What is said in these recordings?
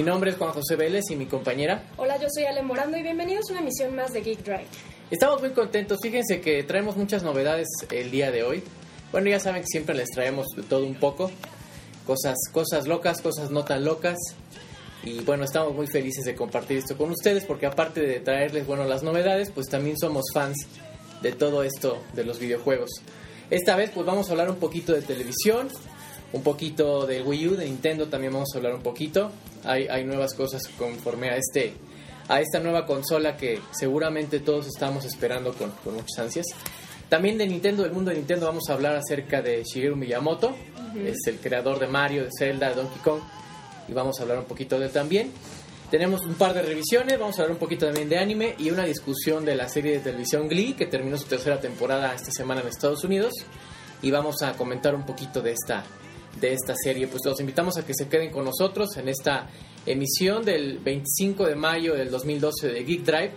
Mi nombre es Juan José Vélez y mi compañera. Hola, yo soy Ale Morando y bienvenidos a una emisión más de Geek Drive. Estamos muy contentos, fíjense que traemos muchas novedades el día de hoy. Bueno, ya saben que siempre les traemos todo un poco. Cosas, cosas locas, cosas no tan locas. Y bueno, estamos muy felices de compartir esto con ustedes porque aparte de traerles, bueno, las novedades, pues también somos fans de todo esto de los videojuegos. Esta vez pues vamos a hablar un poquito de televisión, un poquito de Wii U, de Nintendo también vamos a hablar un poquito. Hay, hay nuevas cosas conforme a este a esta nueva consola que seguramente todos estamos esperando con, con muchas ansias. También de Nintendo, del mundo de Nintendo, vamos a hablar acerca de Shigeru Miyamoto, es el creador de Mario, de Zelda, de Donkey Kong, y vamos a hablar un poquito de él también. Tenemos un par de revisiones, vamos a hablar un poquito también de anime y una discusión de la serie de televisión Glee, que terminó su tercera temporada esta semana en Estados Unidos, y vamos a comentar un poquito de esta, de esta serie. Pues los invitamos a que se queden con nosotros en esta emisión del 25 de mayo del 2012 de Geek Drive.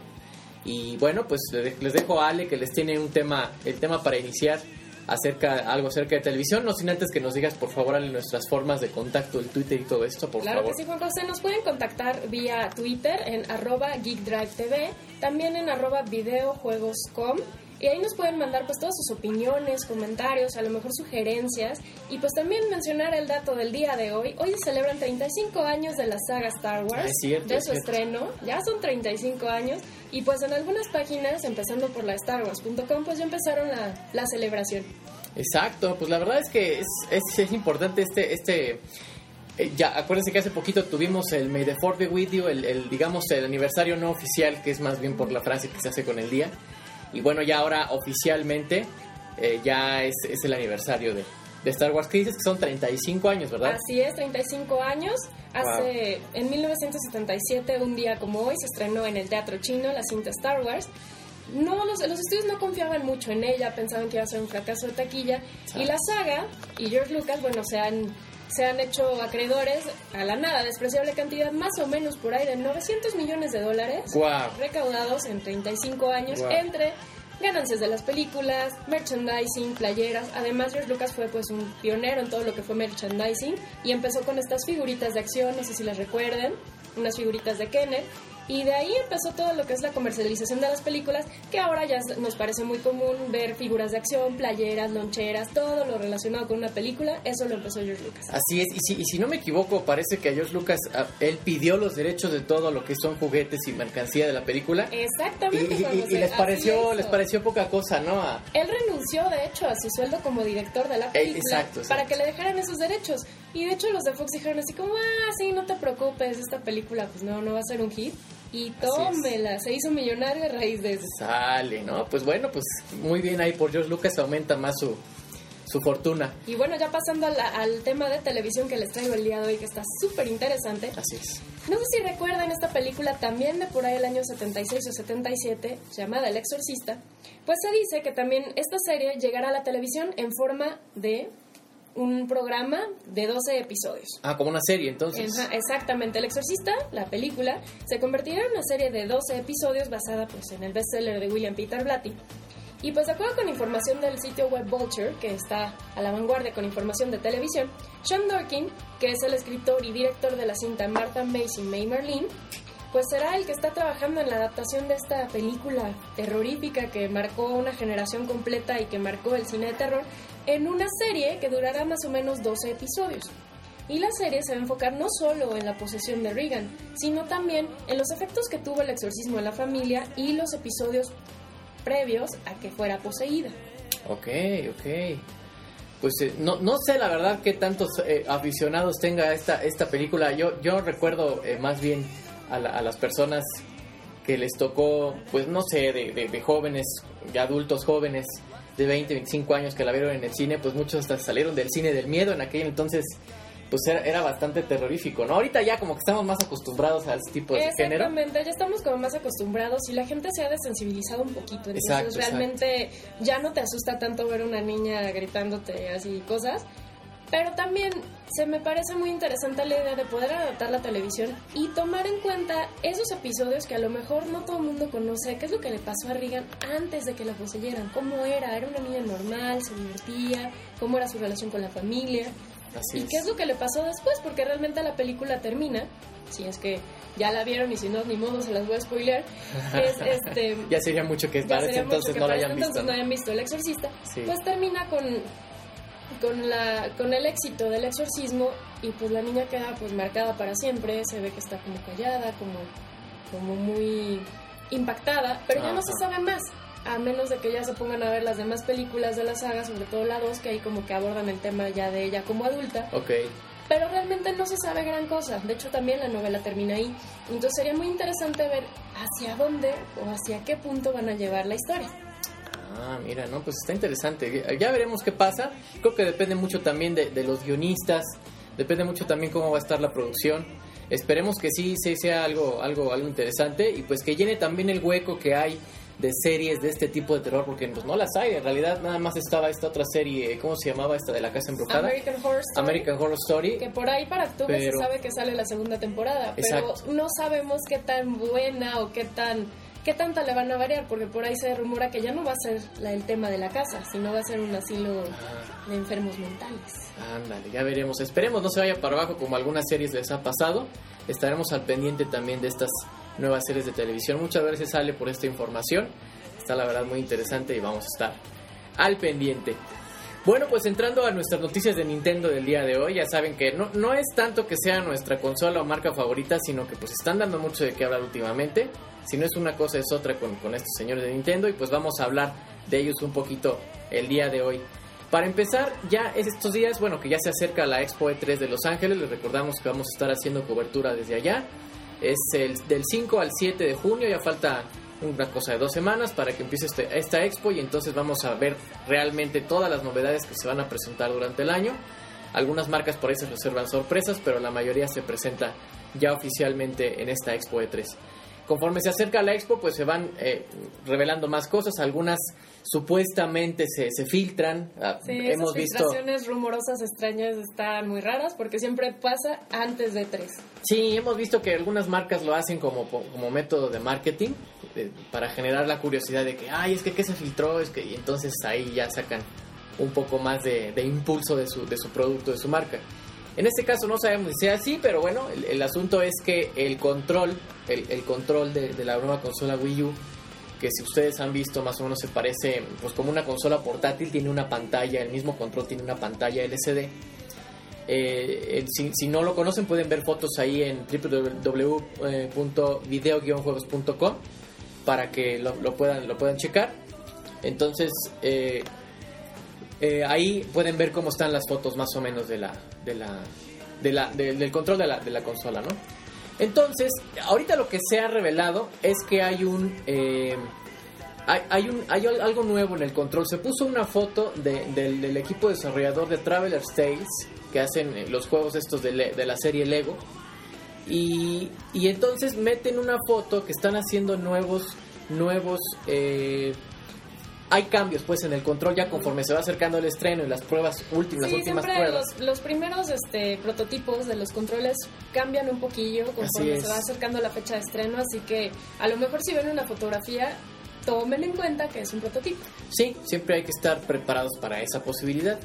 Y bueno, pues les dejo a Ale que les tiene un tema, el tema para iniciar acerca algo acerca de televisión, no sin antes que nos digas por favor Ale nuestras formas de contacto, el Twitter y todo esto, por claro favor. que sí, Juan José, nos pueden contactar vía Twitter en arroba GeekDriveTV, también en arroba videojuegoscom y ahí nos pueden mandar pues todas sus opiniones, comentarios, a lo mejor sugerencias y pues también mencionar el dato del día de hoy. Hoy se celebran 35 años de la saga Star Wars, Ah, es cierto, de su estreno, ya son 35 años y pues en algunas páginas, empezando por la StarWars.com, pues ya empezaron la, la celebración. Exacto, pues la verdad es que es, es, es importante este, este eh, ya acuérdense que hace poquito tuvimos el May the Fourth be with you, el, el, digamos el aniversario no oficial, que es más bien por la frase que se hace con el día. Y bueno, ya ahora oficialmente eh, ya es, es el aniversario de, de Star Wars. Que dices que son 35 años, ¿verdad? Así es, 35 años. Hace en 1977, un día como hoy, se estrenó en el Teatro Chino la cinta Star Wars. No, los, los estudios no confiaban mucho en ella, pensaban que iba a ser un fracaso de taquilla. Y la saga y George Lucas, bueno, se han, se han hecho acreedores a la nada, despreciable cantidad, más o menos por ahí de 900 millones de dólares recaudados en 35 años Wow. entre ganancias de las películas, merchandising, playeras. Además, George Lucas fue pues un pionero en todo lo que fue merchandising y empezó con estas figuritas de acción, no sé si las recuerden, unas figuritas de Kenneth. Y de ahí empezó todo lo que es la comercialización de las películas, que ahora ya nos parece muy común ver figuras de acción, playeras, loncheras, todo lo relacionado con una película. Eso lo empezó George Lucas. Así es, y si, y si no me equivoco, parece que a George Lucas, a- él pidió los derechos de todo lo que son juguetes y mercancía de la película. Exactamente. y- les pareció les pareció poca cosa, ¿no? A- Él renunció, de hecho, a su sueldo como director de la película exacto, exacto. para que le dejaran esos derechos. Y de hecho los de Fox dijeron así como, ah, sí, no te preocupes, esta película pues no, no va a ser un hit. Y tómela, se hizo millonario a raíz de eso. Sale, ¿no? Pues bueno, pues muy bien ahí por George Lucas aumenta más su, su fortuna. Y bueno, ya pasando al tema de televisión que les traigo el día de hoy, que está súper interesante. Así es. No sé si recuerdan esta película también de por ahí el año 76 o 77, llamada El Exorcista. Pues se dice que también esta serie llegará a la televisión en forma de un programa de 12 episodios. Ah, como una serie, entonces. Ajá, exactamente, El Exorcista, la película, se convertirá en una serie de 12 episodios basada pues, en el bestseller de William Peter Blatty. Y pues de acuerdo con información del sitio web Vulture, que está a la vanguardia con información de televisión, Sean Dorkin, que es el escritor y director de la cinta Martha Macy May Marlene, pues será el que está trabajando en la adaptación de esta película terrorífica que marcó una generación completa y que marcó el cine de terror en una serie que durará más o menos 12 episodios. Y la serie se va a enfocar no solo en la posesión de Regan, sino también en los efectos que tuvo el exorcismo en la familia y los episodios previos a que fuera poseída. Ok, ok. Pues eh, no, no sé la verdad qué tantos eh, aficionados tenga esta, esta película. Yo, yo recuerdo eh, más bien a, la- a las personas que les tocó, pues no sé, de, jóvenes, de adultos jóvenes de 20, 25 años que la vieron en el cine, pues muchos hasta salieron del cine del miedo en aquel entonces. Pues era, era bastante terrorífico, ¿no? Ahorita ya como que estamos más acostumbrados a este tipo de género. Exactamente, ya estamos como más acostumbrados y la gente se ha desensibilizado un poquito. Entonces Exacto, realmente ya no te asusta tanto ver una niña gritándote así cosas. Pero también se me parece muy interesante la idea de poder adaptar la televisión y tomar en cuenta esos episodios que a lo mejor no todo el mundo conoce. ¿Qué es lo que le pasó a Regan antes de que la poseyeran? ¿Cómo era? ¿Era una niña normal? ¿Se divertía? ¿Cómo era su relación con la familia? Así ¿Y es. qué es lo que le pasó después? Porque realmente la película termina, si es que ya la vieron y si no, ni modo, se las voy a spoilear. Es este. Ya sería mucho que mucho entonces no la hayan visto. entonces ¿no? no hayan visto El Exorcista. Sí. Pues termina con, con, la, con el éxito del exorcismo y pues la niña queda pues marcada para siempre. Se ve que está como callada, como, como muy impactada, pero ya no se sabe más. A menos de que ya se pongan a ver las demás películas de la saga, sobre todo la 2, que ahí como que abordan el tema ya de ella como adulta. Ok. Pero realmente no se sabe gran cosa. De hecho, también la novela termina ahí. Entonces sería muy interesante ver hacia dónde o hacia qué punto van a llevar la historia. Ah, mira, no, pues está interesante. Ya veremos qué pasa. Creo que depende mucho también de, de los guionistas, depende mucho también cómo va a estar la producción. Esperemos que sí, sí sea algo, algo, algo interesante y pues que llene también el hueco que hay de series de este tipo de terror, porque pues no las hay. En realidad nada más estaba esta otra serie, ¿cómo se llamaba esta de la casa embrujada? American Horror Story. American Horror Story. Que por ahí para octubre Pero- se sabe que sale la segunda temporada, Exacto. pero no sabemos qué tan buena o qué tan qué tanta le van a variar, porque por ahí se rumora que ya no va a ser la- el tema de la casa, sino va a ser un asilo Ah, de enfermos mentales. Ándale, ya veremos. Esperemos no se vaya para abajo como algunas series les ha pasado. Estaremos al pendiente también de estas nuevas series de televisión. Muchas gracias, sale por esta información. Está la verdad muy interesante y vamos a estar al pendiente. Bueno, pues entrando a nuestras noticias de Nintendo del día de hoy, ya saben que no, no es tanto que sea nuestra consola o marca favorita, sino que pues están dando mucho de qué hablar últimamente. Si no es una cosa es otra con, estos señores de Nintendo y pues vamos a hablar de ellos un poquito el día de hoy. Para empezar, ya es estos días, bueno, que ya se acerca la Expo E3 de Los Ángeles, les recordamos que vamos a estar haciendo cobertura desde allá. Es el, del 5 al 7 de junio, ya falta una cosa de dos semanas para que empiece este- esta expo y entonces vamos a ver realmente todas las novedades que se van a presentar durante el año. Algunas marcas por ahí se reservan sorpresas, pero la mayoría se presenta ya oficialmente en esta Expo E3. Conforme se acerca la Expo, pues se van eh, revelando más cosas. Algunas supuestamente se, se filtran. Ah, Sí, Hemos esas visto. filtraciones rumorosas extrañas están muy raras porque siempre pasa antes de tres. Sí, hemos visto que algunas marcas lo hacen como, como método de marketing eh, para generar la curiosidad de que, ay, es que qué se filtró, es que y entonces ahí ya sacan un poco más de, de impulso de su, de su producto, de su marca. En este caso no sabemos si sea así, pero bueno, el, el asunto es que el control, el, control de, la nueva consola Wii U, que si ustedes han visto más o menos se parece pues como una consola portátil, tiene una pantalla, el mismo control tiene una pantalla LCD. Eh, si, si no lo conocen pueden ver fotos ahí en www.video-juegos.com para que lo, puedan lo puedan checar. Entonces eh, eh, ahí pueden ver cómo están las fotos más o menos de la de la, de la de- del control de la, de la consola, ¿no? Entonces ahorita lo que se ha revelado es que hay un eh, hay, un, hay al- algo nuevo en el control. Se puso una foto de- del, equipo desarrollador de Traveler's Tales, que hacen eh, los juegos estos de la serie Lego. Y, y entonces meten una foto que están haciendo nuevos, nuevos... eh, hay cambios pues en el control ya conforme se va acercando el estreno y las pruebas últimas, Sí, últimas siempre pruebas. los, los primeros este, prototipos de los controles cambian un poquillo conforme se va acercando la fecha de estreno, así que a lo mejor si ven una fotografía, tomen en cuenta que es un prototipo. Sí, siempre hay que estar preparados para esa posibilidad.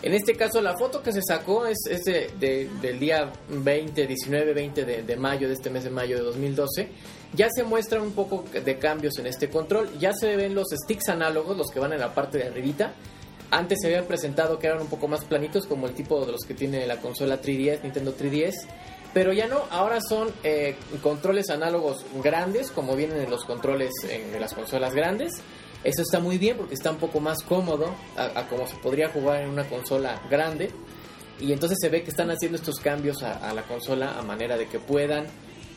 En este caso, la foto que se sacó es, es de- de- del día 20, 19, 20 de, de mayo, de este mes de mayo de 2012. Ya se muestra un poco de cambios en este control. Ya se ven los sticks análogos, los que van en la parte de arribita. Antes se habían presentado que eran un poco más planitos, como el tipo de los que tiene la consola 3DS, Nintendo 3DS. Pero ya no, ahora son eh, controles análogos grandes, como vienen en los controles en, las consolas grandes. Eso está muy bien porque está un poco más cómodo a, como se podría jugar en una consola grande. Y entonces se ve que están haciendo estos cambios a la consola a manera de que puedan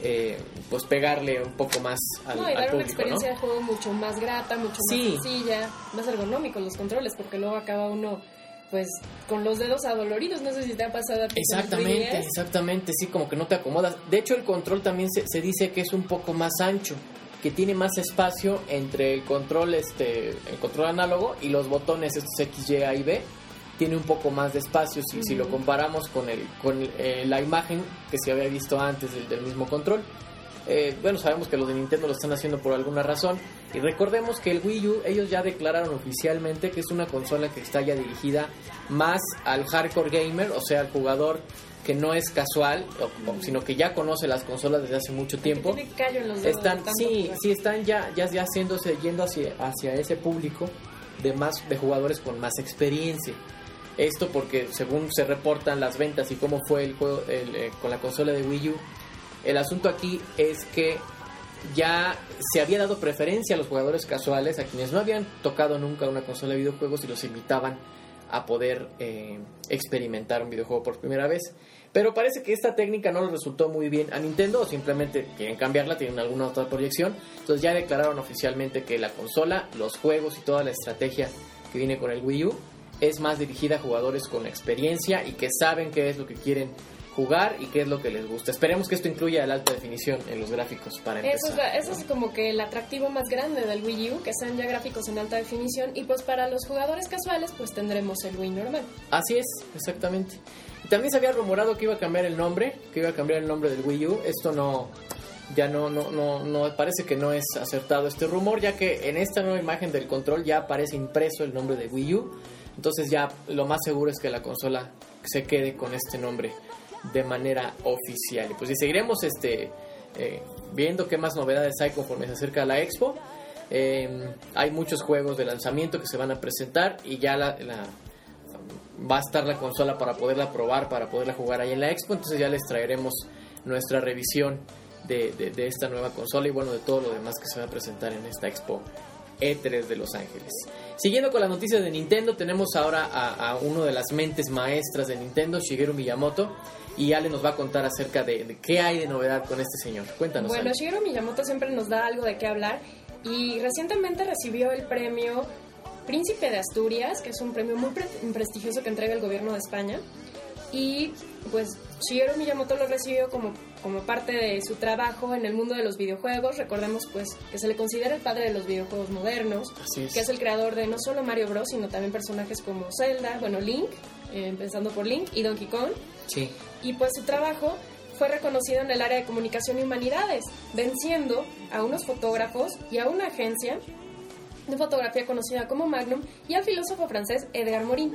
eh, pues pegarle un poco más al, no, y al dar una experiencia ¿no? de juego mucho más grata, mucho Sí. más sencilla, más ergonómicos los controles, porque luego acaba uno pues con los dedos adoloridos, no sé si te ha pasado a ti Exactamente, 3DS. exactamente, sí, como que no te acomodas. De hecho, el control también se, se dice que es un poco más ancho, que tiene más espacio entre el control, este, el control análogo y los botones estos X, Y, A y B. Tiene un poco más de espacio si, si lo comparamos con, el, con eh, la imagen que se había visto antes del, del mismo control. Eh, bueno, sabemos que los de Nintendo lo están haciendo por alguna razón. Y recordemos que el Wii U, ellos ya declararon oficialmente que es una consola que está ya dirigida más al hardcore gamer, o sea, al jugador que no es casual, sino que ya conoce las consolas desde hace mucho tiempo. Están, sí, sí, están ya, ya, ya haciéndose, yendo hacia, hacia ese público de más de jugadores con más experiencia. Esto porque según se reportan las ventas y cómo fue el juego eh, con la consola de Wii U, el asunto aquí es que ya se había dado preferencia a los jugadores casuales, a quienes no habían tocado nunca una consola de videojuegos y los invitaban a poder eh, experimentar un videojuego por primera vez. Pero parece que esta técnica no les resultó muy bien a Nintendo o simplemente quieren cambiarla, tienen alguna otra proyección. Entonces ya declararon oficialmente que la consola, los juegos y toda la estrategia que viene con el Wii U es más dirigida a jugadores con experiencia y que saben qué es lo que quieren jugar y qué es lo que les gusta. Esperemos que esto incluya la alta definición en los gráficos para empezar. Eso es, eso es como que el atractivo más grande del Wii U, que sean ya gráficos en alta definición y pues para los jugadores casuales pues tendremos el Wii normal. Así es, exactamente. También se había rumorado que iba a cambiar el nombre, que iba a cambiar el nombre del Wii U. Esto no ya no, no, no, no parece que no es acertado este rumor, ya que en esta nueva imagen del control ya aparece impreso el nombre de Wii U. Entonces ya lo más seguro es que la consola se quede con este nombre de manera oficial. Y pues y seguiremos este, eh, viendo qué más novedades hay conforme se acerca a la expo. Em, hay muchos juegos de lanzamiento que se van a presentar y ya la, va a estar la consola para poderla probar, para poderla jugar ahí en la expo. Entonces ya les traeremos nuestra revisión de, de esta nueva consola y bueno, de todo lo demás que se va a presentar en esta expo E3 de Los Ángeles. Siguiendo con las noticias de Nintendo, tenemos ahora a, uno de las mentes maestras de Nintendo, Shigeru Miyamoto, y Ale nos va a contar acerca de, qué hay de novedad con este señor. Cuéntanos. Bueno, Shigeru Miyamoto siempre nos da algo de qué hablar y recientemente recibió el premio Príncipe de Asturias, que es un premio muy prestigioso que entrega el gobierno de España. Y pues Shigeru Miyamoto lo recibió como, como parte de su trabajo en el mundo de los videojuegos. Recordemos pues que se le considera el padre de los videojuegos modernos, que es el creador de no solo Mario Bros, sino también personajes como Zelda, bueno, Link, eh, empezando por Link, y Donkey Kong. Sí. Y pues su trabajo fue reconocido en el área de comunicación y humanidades, venciendo a unos fotógrafos y a una agencia de fotografía conocida como Magnum y al filósofo francés Edgar Morin.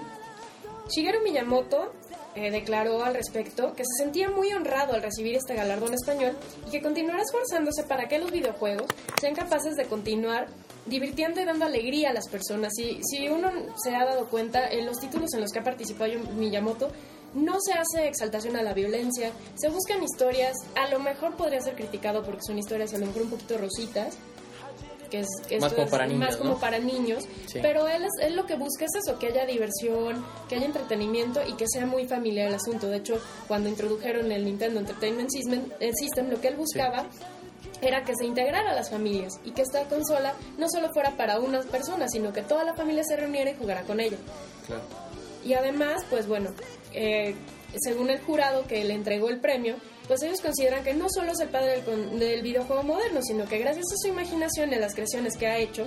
Shigeru Miyamoto eh, declaró al respecto que se sentía muy honrado al recibir este galardón español y que continuará esforzándose para que los videojuegos sean capaces de continuar divirtiendo y dando alegría a las personas. Y si uno se ha dado cuenta, en los títulos en los que ha participado Miyamoto, no se hace exaltación a la violencia, se buscan historias, a lo mejor podría ser criticado porque son historias a lo mejor un poquito rositas, que es, más como para niños, como para niños pero él, es, él lo que busca es eso, que haya diversión, que haya entretenimiento y que sea muy familiar el asunto. De hecho, cuando introdujeron el Nintendo Entertainment System, lo que él buscaba era que se integrara a las familias y que esta consola no solo fuera para una persona, sino que toda la familia se reuniera y jugara con ella. Y además, pues bueno, eh, según el jurado que le entregó el premio, pues ellos consideran que no solo es el padre del, videojuego moderno, sino que gracias a su imaginación y a las creaciones que ha hecho,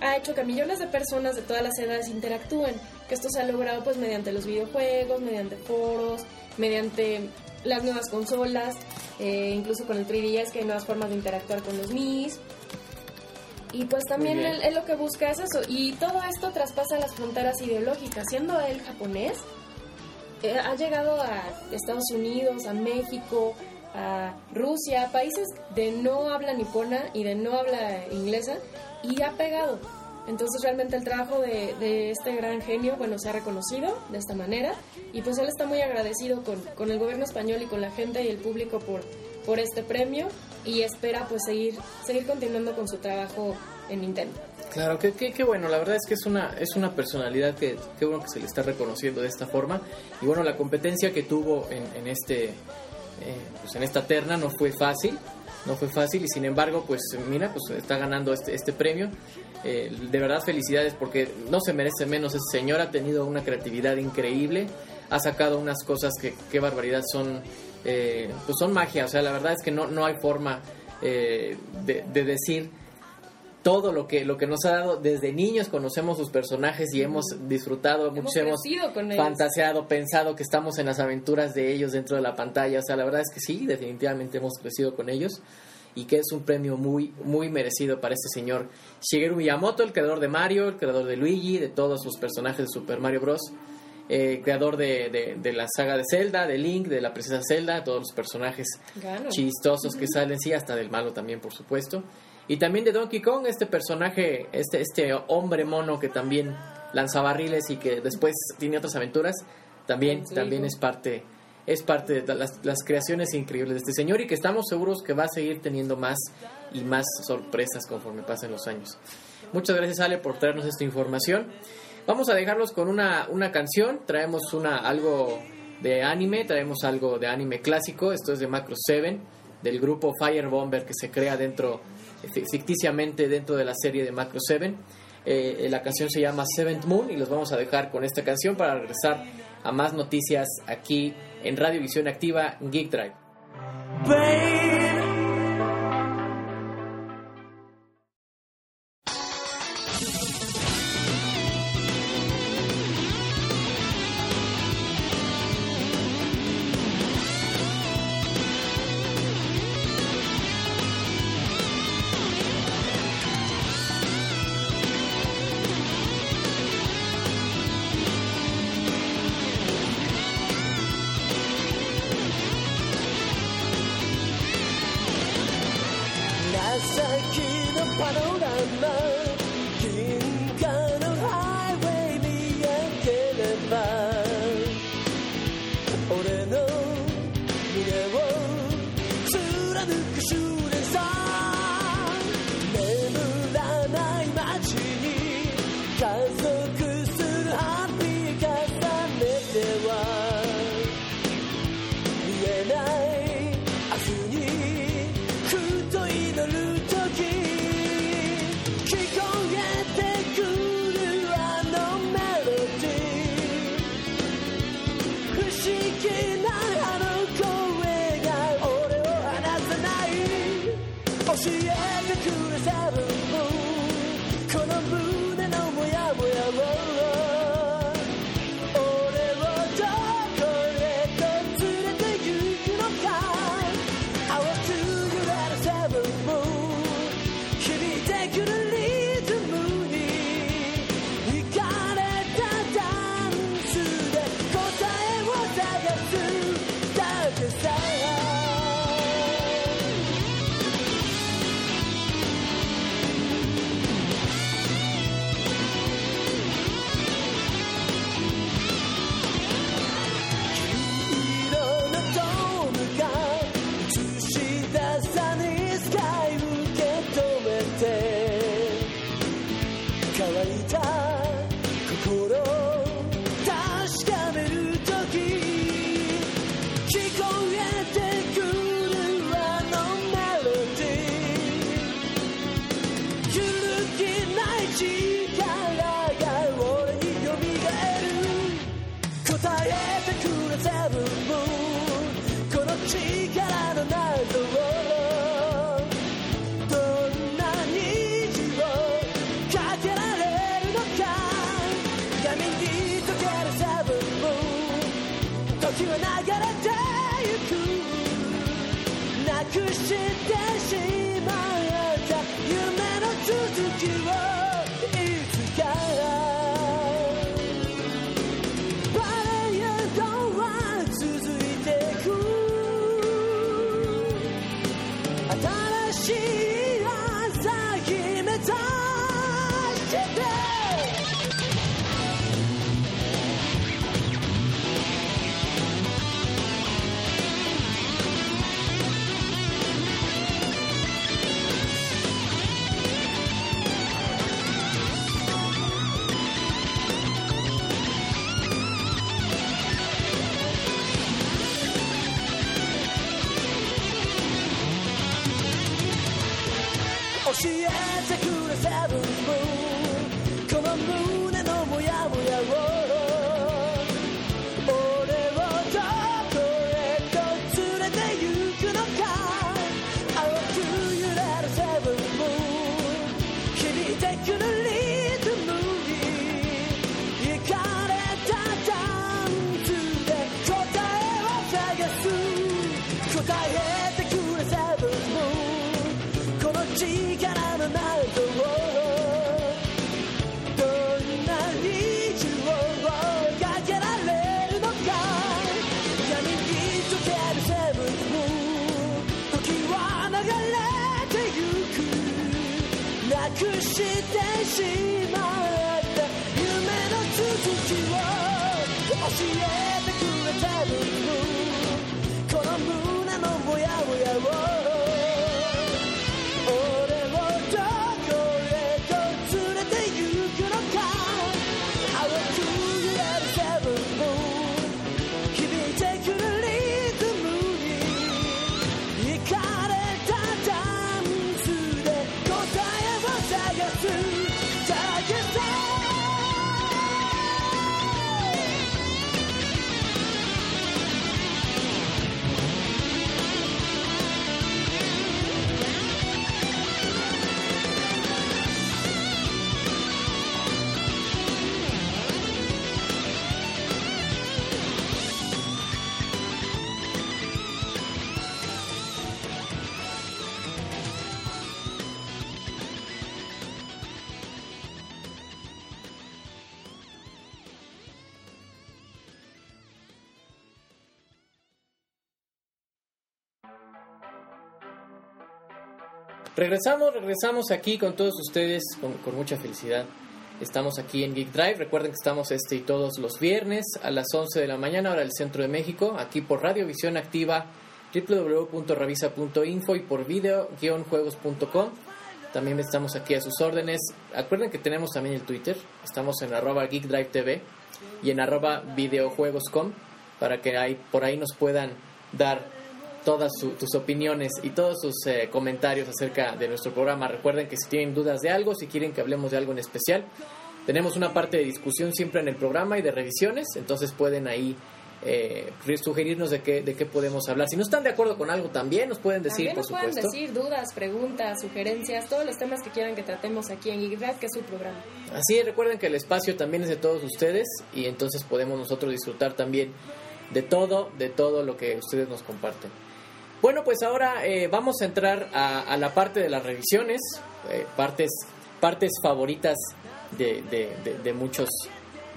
ha hecho que millones de personas de todas las edades interactúen, que esto se ha logrado pues mediante los videojuegos, mediante foros, mediante las nuevas consolas, eh, incluso con el 3DS que hay nuevas formas de interactuar con los Mis. Y pues también él, lo que busca es eso. Y todo esto traspasa las fronteras ideológicas. Siendo él japonés, ha llegado a Estados Unidos, a México, a Rusia, países de no habla nipona y de no habla inglesa, y ha pegado. Entonces realmente el trabajo de, este gran genio, bueno, se ha reconocido de esta manera y pues él está muy agradecido con, con el gobierno español y con la gente y el público por, por este premio y espera pues seguir, seguir continuando con su trabajo en Nintendo. Claro, qué que, bueno, la verdad es que es una, es una personalidad que, que bueno que se le está reconociendo de esta forma. Y bueno, la competencia que tuvo en, este, eh, pues en esta terna no fue fácil, no fue fácil y sin embargo, pues mira, pues está ganando este, este premio. Eh, de verdad felicidades porque no se merece menos. Ese señor ha tenido una creatividad increíble, ha sacado unas cosas que, qué barbaridad, son, eh, pues son magia. O sea, la verdad es que no, no hay forma de, de decir todo lo que lo que nos ha dado. Desde niños conocemos sus personajes y hemos disfrutado hemos hemos fantaseado pensado que estamos en las aventuras de ellos dentro de la pantalla. O sea la verdad es que sí definitivamente hemos crecido con ellos y que es un premio muy, muy merecido para este señor Shigeru Miyamoto, el creador de Mario, el creador de Luigi, de todos los personajes de Super Mario Bros. Eh, creador de, de, la saga de Zelda, de Link, de la princesa Zelda, todos los personajes chistosos que salen, sí, hasta del malo también, por supuesto. Y también de Donkey Kong, este personaje, este, este hombre mono que también lanza barriles y que después tiene otras aventuras, también, también es parte es parte de las, las, creaciones increíbles de este señor y que estamos seguros que va a seguir teniendo más y más sorpresas conforme pasen los años. Muchas gracias Ale por traernos esta información. Vamos a dejarlos con una, una canción, traemos una, algo de anime, traemos algo de anime clásico, esto es de Macro 7, del grupo Fire Bomber que se crea dentro, ficticiamente dentro de la serie de Macro 7. Eh, la canción se llama Seventh Moon y los vamos a dejar con esta canción para regresar a más noticias aquí en Radio Visión Activa Geek Drive. Regresamos, regresamos aquí con todos ustedes con, con mucha felicidad. Estamos aquí en Geek Drive. Recuerden que estamos este y todos los viernes a las 11 de la mañana, hora del centro de México, aquí por Radiovisión Activa, www.revisa.info y por video-juegos.com. También estamos aquí a sus órdenes. Acuerden que tenemos también el Twitter. Estamos en arroba Geek Drive TV y en arroba videojuegos.com para que ahí, por ahí nos puedan dar todas su- tus opiniones y todos sus eh, comentarios acerca de nuestro programa. Recuerden que si tienen dudas de algo, si quieren que hablemos de algo en especial, tenemos una parte de discusión siempre en el programa y de revisiones, entonces pueden ahí eh, sugerirnos de qué, de qué podemos hablar. Si no están de acuerdo con algo también, nos pueden decir, También por nos pueden supuesto. decir dudas, preguntas, sugerencias, todos los temas que quieran que tratemos aquí en Drive, que es su programa. Así es, recuerden que el espacio también es de todos ustedes y entonces podemos nosotros disfrutar también de todo, de todo lo que ustedes nos comparten. Bueno, pues ahora eh, vamos a entrar a, a la parte de las revisiones, eh, partes, partes favoritas de, de- de- de muchos,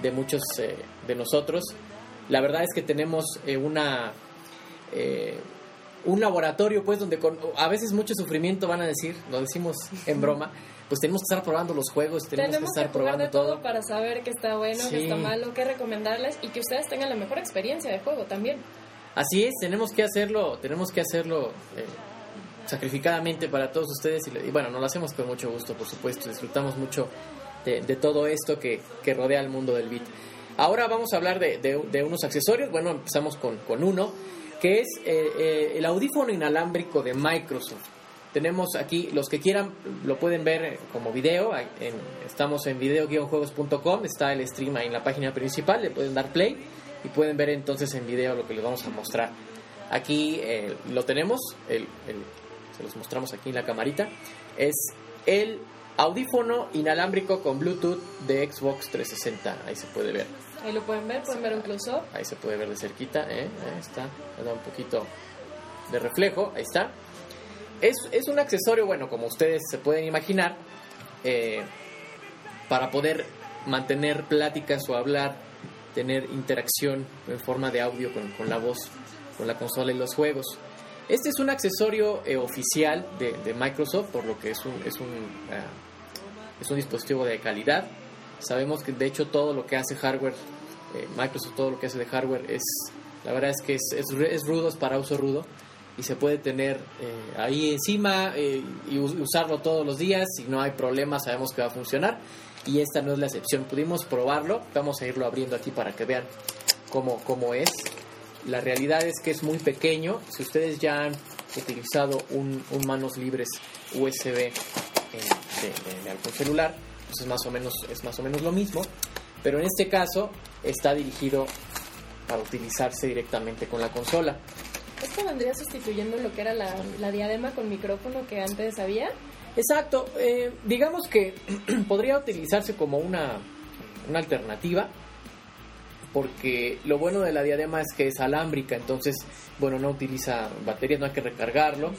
de muchos eh, de nosotros. La verdad es que tenemos eh, una eh, un laboratorio, pues, donde con, a veces mucho sufrimiento van a decir, lo decimos en broma, pues tenemos que estar probando los juegos, tenemos, Tenemos que estar que probando de todo, todo. para saber qué está bueno, qué está malo, qué recomendarles y que ustedes tengan la mejor experiencia de juego también. Así es, tenemos que hacerlo, tenemos que hacerlo eh, sacrificadamente para todos ustedes y, y bueno, nos lo hacemos con mucho gusto, por supuesto, disfrutamos mucho de, todo esto que, rodea el mundo del beat. Ahora vamos a hablar de, unos accesorios, bueno, empezamos con, con uno, que es eh, eh, el audífono inalámbrico de Microsoft. Tenemos aquí, los que quieran lo pueden ver como video, estamos en video-juegos.com, está el stream ahí en la página principal, le pueden dar play y pueden ver entonces en video lo que les vamos a mostrar. Aquí eh, lo tenemos, el, el- se los mostramos aquí en la camarita, es el audífono inalámbrico con Bluetooth de Xbox 360, ahí se puede ver. Ahí lo pueden ver, pueden ver un close-up. Ahí se puede ver de cerquita, ¿eh? Ahí está. Da un poquito de reflejo, ahí está. Es, es un accesorio, bueno, como ustedes se pueden imaginar, eh, para poder mantener pláticas o hablar, tener interacción en forma de audio con, con la voz, con la consola y los juegos. Este es un accesorio eh, oficial de, de Microsoft, por lo que es un, es un, ah, es un dispositivo de calidad. Sabemos que de hecho todo lo que hace hardware, eh, Microsoft todo lo que hace de hardware es, la verdad es que es, es, es rudo, es para uso rudo y se puede tener ahí encima y us- usarlo todos los días y no hay problema, sabemos que va a funcionar y esta no es la excepción. Pudimos probarlo, vamos a irlo abriendo aquí para que vean cómo, cómo es. La realidad es que es muy pequeño. Si ustedes ya han utilizado un, un manos libres USB de, de- algún celular, pues es más o menos es más o menos lo mismo. Pero en este caso está dirigido para utilizarse directamente con la consola. Esto vendría sustituyendo lo que era la, la diadema con micrófono que antes había. Exacto, eh, digamos que podría utilizarse como una, una alternativa, porque lo bueno de la diadema es que es alámbrica, entonces, bueno, no utiliza baterías, no hay que recargarlo,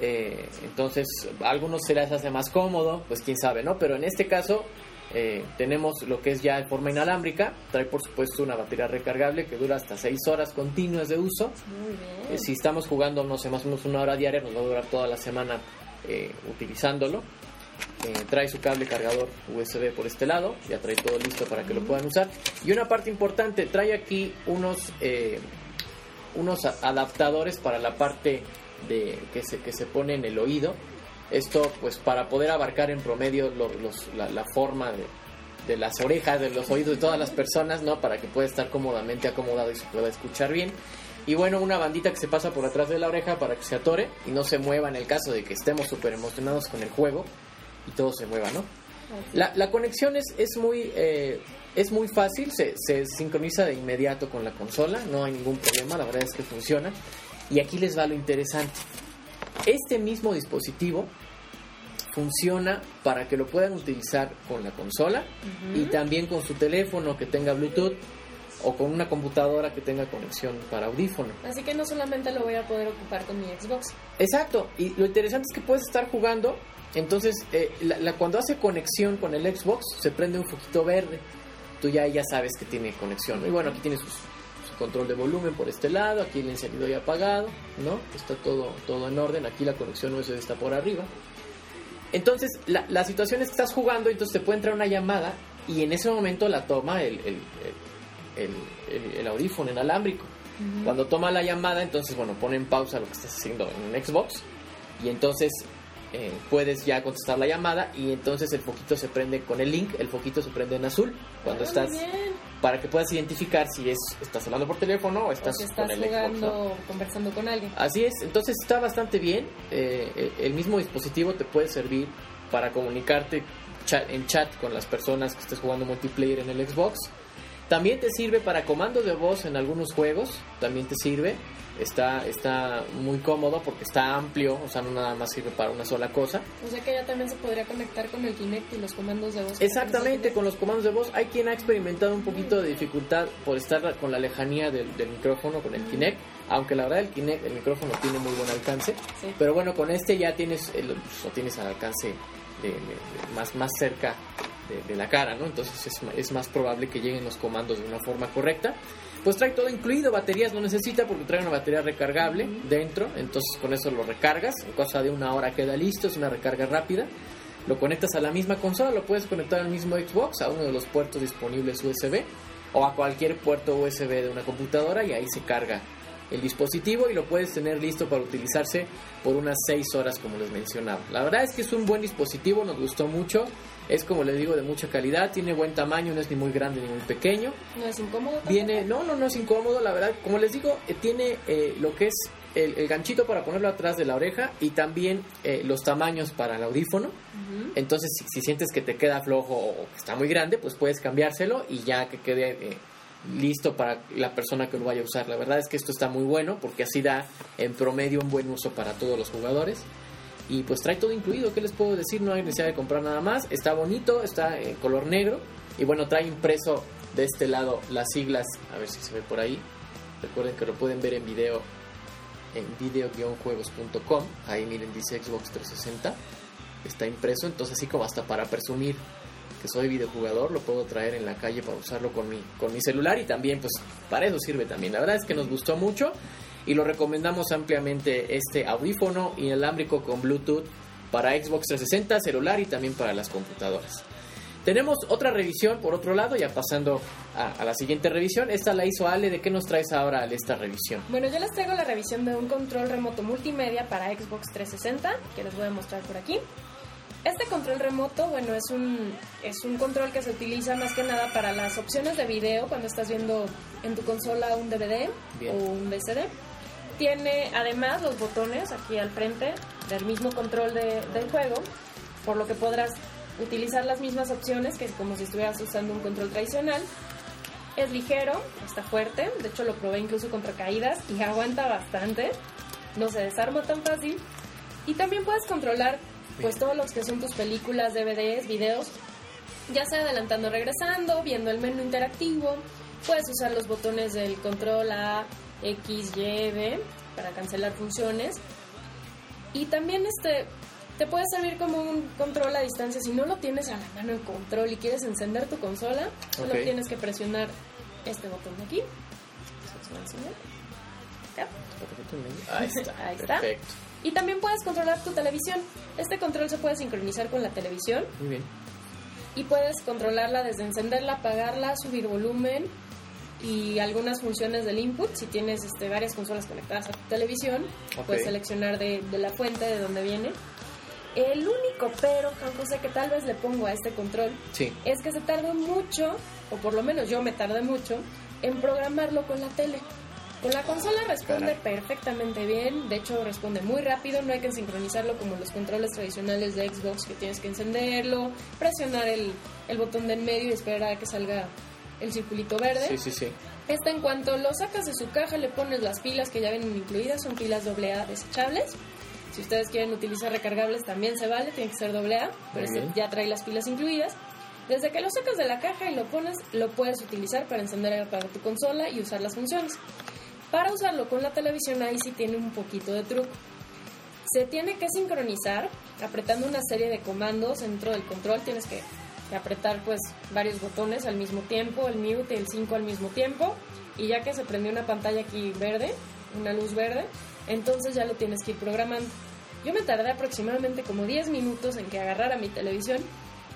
eh, entonces a algunos se les hace más cómodo, pues quién sabe, ¿no? Pero en este caso eh, tenemos lo que es ya en forma inalámbrica, trae por supuesto una batería recargable que dura hasta 6 horas continuas de uso, Muy bien. eh, si estamos jugando, no sé, más o menos una hora diaria, nos va a durar toda la semana eh, utilizándolo. Eh, trae su cable cargador USB por este lado, ya trae todo listo para que lo puedan usar. Y una parte importante, trae aquí unos, eh, unos adaptadores para la parte de que se, que se pone en el oído. Esto pues para poder abarcar en promedio lo- los- la, la forma de, de las orejas, de los oídos de todas las personas, ¿no? Para que pueda estar cómodamente acomodado y se pueda escuchar bien. Y bueno, una bandita que se pasa por atrás de la oreja para que se atore y no se mueva en el caso de que estemos súper emocionados con el juego y todo se mueva, ¿no? La, la conexión es, es muy eh, es muy fácil, se, se sincroniza de inmediato con la consola, no hay ningún problema, la verdad es que funciona. Y aquí les va lo interesante. Este mismo dispositivo funciona para que lo puedan utilizar con la consola y también con su teléfono que tenga Bluetooth o con una computadora que tenga conexión para audífono. Así que no solamente lo voy a poder ocupar con mi Xbox. Exacto, y lo interesante es que puedes estar jugando, entonces eh, la- la- cuando hace conexión con el Xbox se prende un foquito verde, tú ya, ya sabes que tiene conexión. Y bueno, aquí tiene sus- su control de volumen por este lado, aquí el encendido ya apagado, ¿no? Está todo, todo en orden, aquí la conexión USB está por arriba. Entonces, la, la situación es que estás jugando, entonces te puede entrar una llamada y en ese momento la toma el, el, el, audífono inalámbrico. Cuando toma la llamada, entonces, bueno, pone en pausa lo que estás haciendo en un Xbox y entonces eh, puedes ya contestar la llamada y entonces el foquito se prende con el link, el foquito se prende en azul cuando Ah, estás. Para que puedas identificar si es estás hablando por teléfono o O estás, si estás con el Xbox. jugando ¿no? o conversando con alguien. Así es, entonces está bastante bien. eh, eh, el mismo dispositivo te puede servir para comunicarte cha- en chat con las personas que estés jugando multiplayer en el Xbox. También te sirve para comandos de voz en algunos juegos, también te sirve. Está, está muy cómodo porque está amplio, o sea, no nada más sirve para una sola cosa. O sea que ya también se podría conectar con el Kinect y los comandos de voz. Exactamente, con los comandos de voz. Hay quien ha experimentado un poquito de dificultad por estar con la lejanía del, del micrófono, con el Kinect. Aunque la verdad el Kinect, el micrófono tiene muy buen alcance. Sí. Pero bueno, con este ya tienes el- lo tienes al alcance de, de- de- más, más cerca de, de la cara, ¿no? Entonces es más probable que lleguen los comandos de una forma correcta. Pues trae todo incluido, baterías no necesita porque trae una batería recargable dentro, entonces con eso lo recargas, en cosa de una hora queda listo, es una recarga rápida. Lo conectas a la misma consola, lo puedes conectar al mismo Xbox, a uno de los puertos disponibles USB o a cualquier puerto USB de una computadora y ahí se carga el dispositivo y lo puedes tener listo para utilizarse por unas 6 horas como les mencionaba. La verdad es que es un buen dispositivo, nos gustó mucho, es como les digo de mucha calidad, tiene buen tamaño, no es ni muy grande ni muy pequeño. No es incómodo. Viene, no, no, no es incómodo, la verdad, como les digo, eh, tiene eh, lo que es el, el ganchito para ponerlo atrás de la oreja y también eh, los tamaños para el audífono. Entonces, si, si sientes que te queda flojo o que está muy grande, pues puedes cambiárselo y ya que quede eh, listo para la persona que lo vaya a usar. La verdad es que esto está muy bueno porque así da en promedio un buen uso para todos los jugadores. Y pues trae todo incluido, ¿qué les puedo decir? No hay necesidad de comprar nada más. Está bonito, está en color negro. Y bueno, trae impreso de este lado las siglas, a ver si se ve por ahí. Recuerden que lo pueden ver en video en video-juegos.com. Ahí miren, dice Xbox 360. Está impreso, entonces así como hasta para presumir que soy videojugador, lo puedo traer en la calle para usarlo con mi, con mi celular y también pues para eso sirve también. La verdad es que nos gustó mucho y lo recomendamos ampliamente este audífono inalámbrico con Bluetooth para Xbox 360, celular y también para las computadoras. Tenemos otra revisión por otro lado, ya pasando a, a la siguiente revisión. Esta la hizo Ale, ¿de qué nos traes ahora Ale esta revisión? Bueno, yo les traigo la revisión de un control remoto multimedia para Xbox 360, que les voy a mostrar por aquí. Este control remoto, bueno, es un, es un control que se utiliza más que nada para las opciones de video cuando estás viendo en tu consola un DVD Bien. o un VCD. Tiene además los botones aquí al frente del mismo control de- del juego, por lo que podrás utilizar las mismas opciones que es como si estuvieras usando un control tradicional. Es ligero, está fuerte, de hecho lo probé incluso contra caídas y aguanta bastante, no se desarma tan fácil. Y también puedes controlar pues todos los que son tus películas, DVDs, videos, ya sea adelantando, regresando, viendo el menú interactivo, puedes usar los botones del control A, X, Y, B para cancelar funciones. Y también este te puede servir como un control a distancia si no lo tienes a la mano el control y quieres encender tu consola, solo tienes que presionar este botón de aquí. Ahí está. Ahí está. Perfecto. Y también puedes controlar tu televisión. Este control se puede sincronizar con la televisión Muy bien. y puedes controlarla desde encenderla, apagarla, subir volumen y algunas funciones del input. Si tienes este, varias consolas conectadas a tu televisión, Ok. puedes seleccionar de, de la fuente de donde viene. El único pero, Juan José, que tal vez le pongo a este control Sí. es que se tardó mucho, o por lo menos yo me tardé mucho, en programarlo con la tele. Con la consola responde Caray. perfectamente bien, de hecho responde muy rápido, no hay que sincronizarlo como los controles tradicionales de Xbox que tienes que encenderlo, presionar el, el botón de en medio y esperar a que salga el circulito verde. Sí, sí, sí. Este en cuanto lo sacas de su caja le pones las pilas que ya vienen incluidas, son pilas AA desechables. Si ustedes quieren utilizar recargables también se vale, tiene que ser AA, pero este ya trae las pilas incluidas. Desde que lo sacas de la caja y lo pones, lo puedes utilizar para encender y apagar tu consola y usar las funciones. Para usarlo con la televisión ahí sí tiene un poquito de truco. Se tiene que sincronizar apretando una serie de comandos dentro del control. Tienes que, que apretar pues varios botones al mismo tiempo, el mute y el 5 al mismo tiempo. Y ya que se prendió una pantalla aquí verde, una luz verde, entonces ya lo tienes que ir programando. Yo me tardé aproximadamente como 10 minutos en que agarrara mi televisión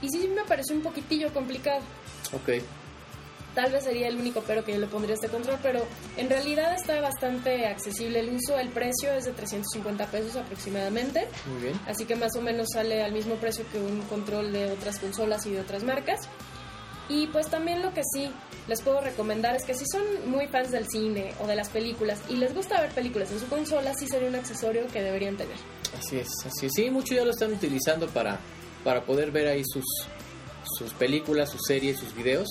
y sí me pareció un poquitillo complicado. Ok. Tal vez sería el único pero que yo le pondría a este control, pero en realidad está bastante accesible el uso. El precio es de 350 pesos aproximadamente, Muy bien. así que más o menos sale al mismo precio que un control de otras consolas y de otras marcas. Y pues también lo que sí les puedo recomendar es que si son muy fans del cine o de las películas y les gusta ver películas en su consola, sí sería un accesorio que deberían tener. Así es, así es. Sí, muchos ya lo están utilizando para, para poder ver ahí sus, sus películas, sus series, sus videos.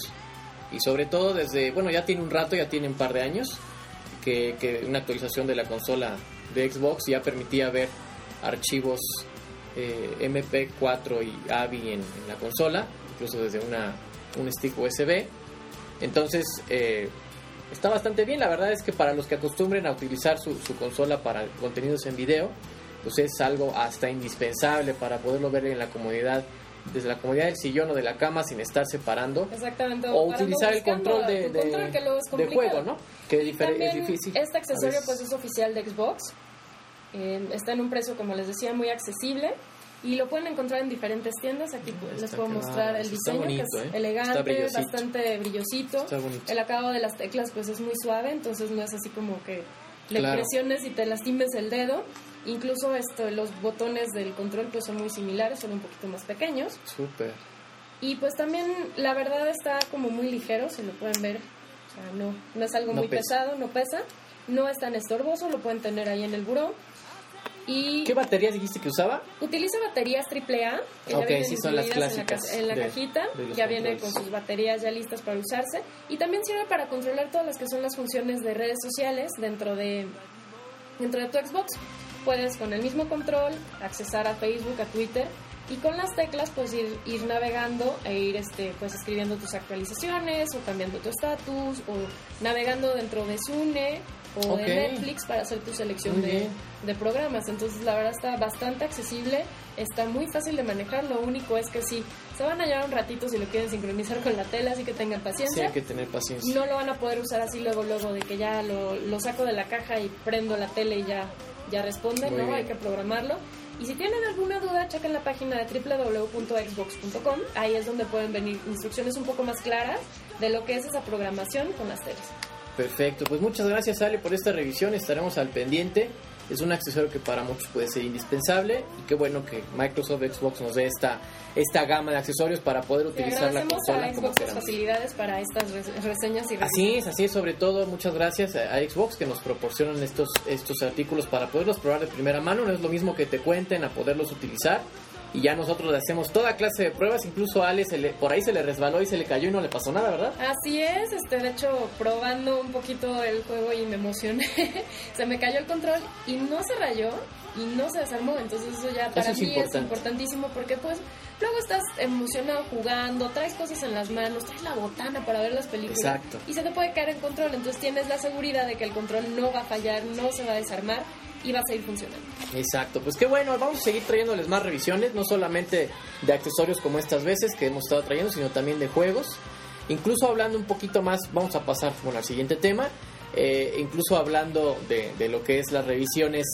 Y sobre todo desde, bueno, ya tiene un rato, ya tiene un par de años, que, una actualización de la consola de Xbox ya permitía ver archivos eh, MP4 y AVI en, la consola, incluso desde una, un stick USB. Entonces, eh, está bastante bien. La verdad es que para los que acostumbren a utilizar su, su consola para contenidos en video, pues es algo hasta indispensable para poderlo ver en la comodidad, desde la comodidad del sillón o de la cama sin estar separando. Exactamente. O utilizar el control de, de- control, que luego es de complicado. juego, ¿no? Que Y es difícil. Este accesorio pues es oficial de Xbox. Eh, está en un precio, como les decía, muy accesible. Y lo pueden encontrar en diferentes tiendas. Aquí pues, les puedo mostrar el diseño, bonito, que es ¿eh? Elegante, bastante brillosito. El acabado de las teclas pues es muy suave, entonces no es así como que le Claro. presiones y te lastimes el dedo. Incluso esto, los botones del control pues son muy similares, son un poquito más pequeños. Súper. Y pues también la verdad está como muy ligero, si lo pueden ver. O sea, no, no es algo No muy pesa. pesado, no pesa. No es tan estorboso, lo pueden tener ahí en el buró. Y ¿Qué baterías dijiste que usaba? utiliza baterías AAA, que Ok, ya sí, son las incluidas en la, clásicas ca- en la de- cajita. de ya viene con sus baterías ya listas para usarse. Y también sirve para controlar todas las que son las funciones de redes sociales dentro de, dentro de tu Xbox. Puedes con el mismo control accesar a Facebook, a Twitter y con las teclas pues ir, ir navegando e ir este pues escribiendo tus actualizaciones o cambiando tu estatus o navegando dentro de Sune o de Netflix para hacer tu selección de, de programas. Entonces la verdad está bastante accesible, está muy fácil de manejar, lo único es que sí, se van a llevar un ratito si lo quieren sincronizar con la tele, así que tengan Sí, paciencia. hay que tener paciencia. No lo van a poder usar así luego, luego de que ya lo, lo saco de la caja y prendo la tele y ya, ya responde, Muy ¿no? bien. Hay que programarlo. Y si tienen alguna duda, chequen la página de www.xbox.com. Ahí es donde pueden venir instrucciones un poco más claras de lo que es esa programación con las teles. Perfecto, pues muchas gracias Ale por esta revisión, estaremos al pendiente. Es un accesorio que para muchos puede ser indispensable y qué bueno que Microsoft Xbox nos dé esta, esta gama de accesorios para poder utilizar la consola a como Xbox las queramos. facilidades para estas res- reseñas y Así es, así es, sobre todo muchas gracias a, a Xbox que nos proporcionan estos, estos artículos para poderlos probar de primera mano, no es lo mismo que te cuenten a poderlos utilizar y ya nosotros le hacemos toda clase de pruebas, incluso a Ale se le- por ahí se le resbaló y se le cayó y no le pasó nada, ¿verdad? Así es, este, de hecho, probando un poquito el juego y me emocioné, se me cayó el control y no se rayó y no se desarmó, entonces eso ya para Eso es mí importante. es importantísimo porque pues luego estás emocionado jugando, traes cosas en las manos, traes la botana para ver las películas Exacto. y se te puede caer el control, entonces tienes la seguridad de que el control no va a fallar, no se va a desarmar y va a seguir funcionando. Exacto, pues qué bueno, vamos a seguir trayéndoles más revisiones, no solamente de accesorios como estas veces que hemos estado trayendo, sino también de juegos. Incluso hablando un poquito más, vamos a pasar bueno, al siguiente tema, eh, incluso hablando de, de lo que es las revisiones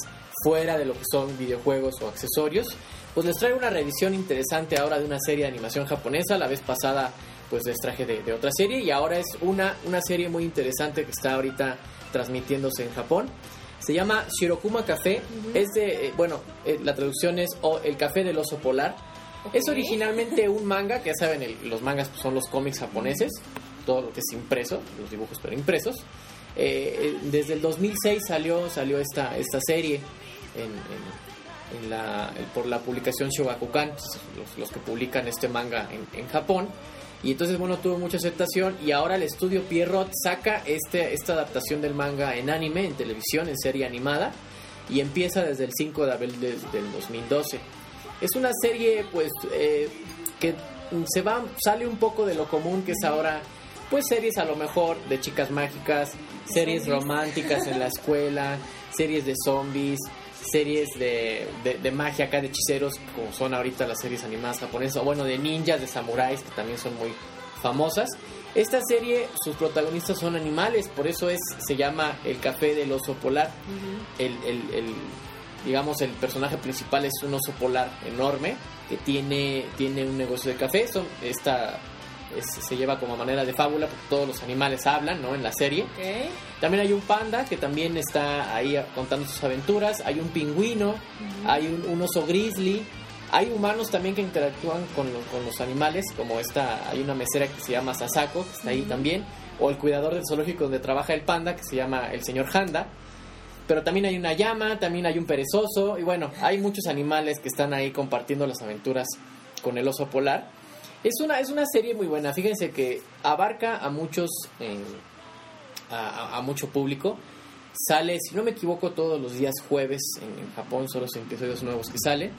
fuera de lo que son videojuegos o accesorios, pues les traigo una revisión interesante ahora de una serie de animación japonesa. La vez pasada pues les traje de, de otra serie y ahora es una, una serie muy interesante que está ahorita transmitiéndose en Japón. Se llama Shirokuma Café. Es de, eh, bueno, eh, la traducción es o El Café del Oso Polar. Es originalmente un manga, que ya saben, el- los mangas pues, son los cómics japoneses, todo lo que es impreso, los dibujos pero impresos. Eh, eh, desde el 2006 salió, salió esta, esta serie en, en- en la, por la publicación Shogakukan, los, los que publican este manga en, en Japón. Y entonces, bueno, tuvo mucha aceptación y ahora el estudio Pierrot saca este, esta adaptación del manga en anime, en televisión, en serie animada, y empieza desde el 5 de abril de- del 2012. Es una serie, pues, eh, que se va, sale un poco de lo común que es ahora, pues, series a lo mejor de chicas mágicas, series románticas en la escuela, series de zombies, series de, de, de magia acá, de hechiceros, como son ahorita las series animadas japonesas, o bueno, de ninjas, de samuráis, que también son muy famosas. Esta serie, sus protagonistas son animales, por eso es se llama El Café del Oso Polar. El, el- el- digamos, el personaje principal es un oso polar enorme que tiene, tiene un negocio de café. Son, esta es- se lleva como manera de fábula porque todos los animales hablan, ¿no? En la serie. También hay un panda que también está ahí contando sus aventuras. Hay un pingüino, hay un, un oso grizzly. Hay humanos también que interactúan con, lo- con los animales, como esta, hay una mesera que se llama Sasako, que está ahí también, o el cuidador del zoológico donde trabaja el panda, que se llama el señor Handa. Pero también hay una llama, también hay un perezoso, y bueno, hay muchos animales que están ahí compartiendo las aventuras con el oso polar. Es una, es una serie muy buena, fíjense que abarca a muchos, eh, a, mucho público. Sale, si no me equivoco, todos los días jueves en, en Japón, son los episodios nuevos que salen.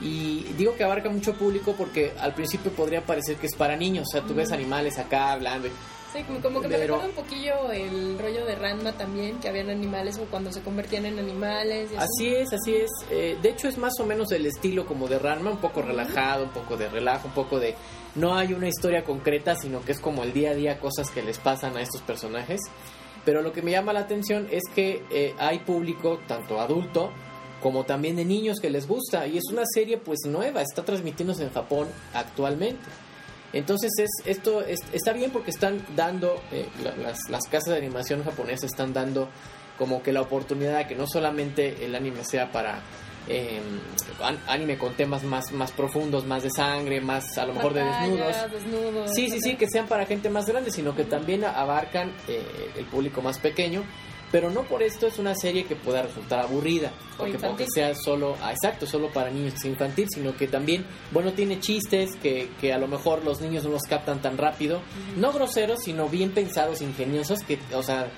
Y digo que abarca mucho público porque al principio podría parecer que es para niños, o sea, tú ves animales acá hablando. y- Sí, como, que me Pero- recuerda un poquillo el rollo de Ranma también, que habían animales o cuando se convertían en animales. Y. Así es, así es. Eh, de hecho es más o menos el estilo como de Ranma, un poco relajado, un poco de relajo, un poco de... No hay una historia concreta, sino que es como el día a día cosas que les pasan a estos personajes. Pero lo que me llama la atención es que eh, hay público, tanto adulto como también de niños que les gusta. Y es una serie pues nueva, está transmitiéndose en Japón actualmente. Entonces es, esto es- está bien porque están dando, eh, la- las, las casas de animación japonesas están dando como que la oportunidad de que no solamente el anime sea para eh, an- anime con temas más, más profundos, más de sangre, más a lo mejor de desnudos. Desnudos. Sí, sí, sí, que sean para gente más grande, sino que también abarcan eh, el público más pequeño. Pero no por esto es una serie que pueda resultar aburrida, O porque, sea solo, ah, exacto, solo para niños que sea infantil, sino que también, bueno, tiene chistes que, que a lo mejor los niños no los captan tan rápido, no groseros, sino bien pensados, ingeniosos, que, o sea,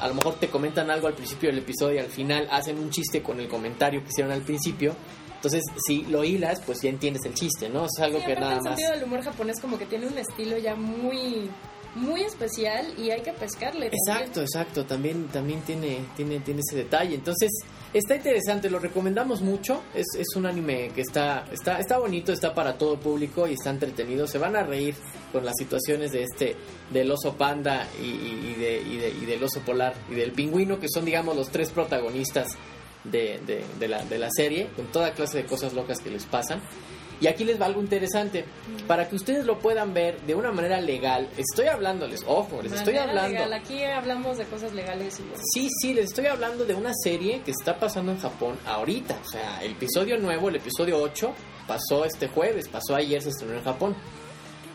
a lo mejor te comentan algo al principio del episodio y al final hacen un chiste con el comentario que hicieron al principio. Entonces, si lo hilas, pues ya entiendes el chiste, ¿no? Es algo Sí, que nada el más. sentido del humor japonés como que tiene un estilo ya muy muy especial y hay que pescarle. Exacto, exacto, también, también tiene, tiene, tiene ese detalle. Entonces, está interesante, lo recomendamos mucho. Es, es un anime que está, está, está bonito, está para todo público y está entretenido. Se van a reír con las situaciones de este, del oso panda y de, y, de- y del oso polar y del pingüino, que son digamos los tres protagonistas de, de- de la, de la serie, con toda clase de cosas locas que les pasan. Y aquí les va algo interesante. Para que ustedes lo puedan ver de una manera legal, estoy hablándoles, ojo, les estoy hablando. legal. Aquí hablamos de cosas legales y Sí, sí, les estoy hablando de una serie que está pasando en Japón ahorita. O sea, el episodio nuevo, el episodio 8, pasó este jueves, pasó ayer, se estrenó en Japón.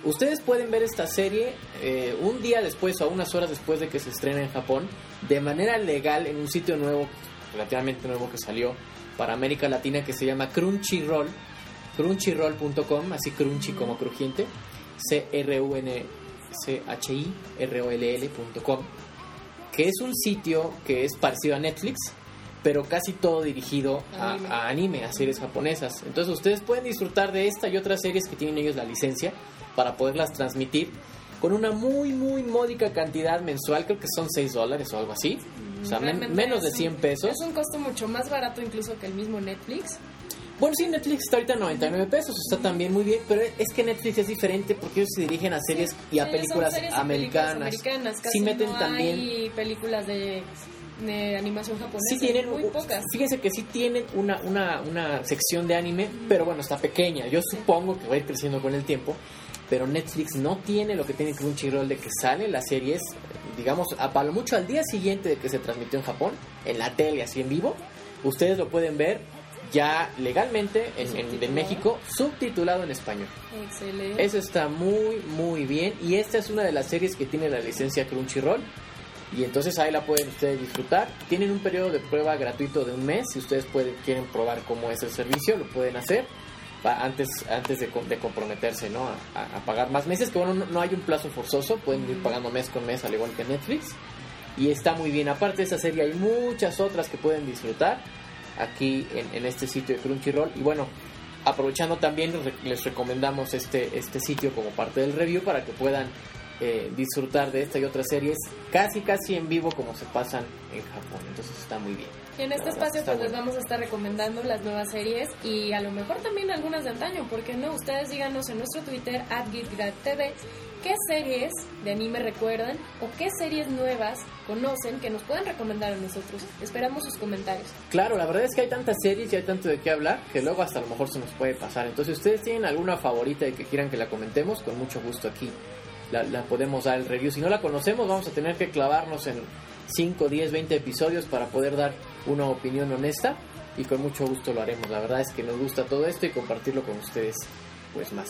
Ustedes pueden ver esta serie eh, un día después o unas horas después de que se estrena en Japón, de manera legal en un sitio nuevo, relativamente nuevo que salió para América Latina que se llama Crunchyroll, crunchyroll.com, así crunchy como crujiente, C-R-U-N-C-H-I-R-O-L-L.com que es un sitio que es parecido a Netflix, pero casi todo dirigido a Anime. a anime, a series japonesas. Entonces ustedes pueden disfrutar de esta y otras series que tienen ellos la licencia para poderlas transmitir con una muy, muy módica cantidad mensual, creo que son 6 dólares o algo así. O sea, men- menos de es un- 100 pesos. Es un costo mucho más barato incluso que el mismo Netflix. Bueno, sí, Netflix está ahorita a 99 pesos, está también muy bien, pero es que Netflix es diferente porque ellos se dirigen a series y a películas series americanas. películas americanas. Casi sí meten no también hay películas de de animación japonesa. Sí tienen, muy pocas. fíjense que sí tienen una, una, una sección de anime, pero bueno, está pequeña. Yo supongo que va a ir creciendo con el tiempo, pero Netflix no tiene lo que tiene Crunchyroll de que sale las series, digamos, a palo mucho al día siguiente de que se transmitió en Japón, en la tele, así en vivo. Ustedes lo pueden ver ya legalmente en, en- en. México, subtitulado en español. Excelente. Eso está muy, muy bien. Y esta es una de las series que tiene la licencia Crunchyroll. Y entonces ahí la pueden ustedes disfrutar. Tienen un periodo de prueba gratuito de un mes. Si ustedes pueden, quieren probar cómo es el servicio, lo pueden hacer. Antes, antes de, de comprometerse ¿no? a, a- a pagar más meses. Que bueno, no, no hay un plazo forzoso. Pueden ir pagando mes con mes, al igual que Netflix. Y está muy bien. Aparte de esa serie, hay muchas otras que pueden disfrutar aquí en, en este sitio de Crunchyroll. Y bueno, aprovechando también les recomendamos este, este sitio como parte del review para que puedan eh, disfrutar de esta y otras series casi casi en vivo como se pasan en Japón. Entonces está muy bien. En este espacio pues les bueno. vamos a estar recomendando las nuevas series y a lo mejor también algunas de antaño, porque no? Ustedes díganos en nuestro Twitter, TV, qué series de anime recuerdan o qué series nuevas conocen que nos puedan recomendar a nosotros. Esperamos sus comentarios. Claro, la verdad es que hay tantas series y hay tanto de qué hablar que luego hasta a lo mejor se nos puede pasar. Entonces, si ustedes tienen alguna favorita y que quieran que la comentemos, con mucho gusto aquí la, la podemos dar el review. Si no la conocemos, vamos a tener que clavarnos en 5, 10, 20 episodios para poder dar una opinión honesta y con mucho gusto lo haremos. La verdad es que nos gusta todo esto y compartirlo con ustedes pues más.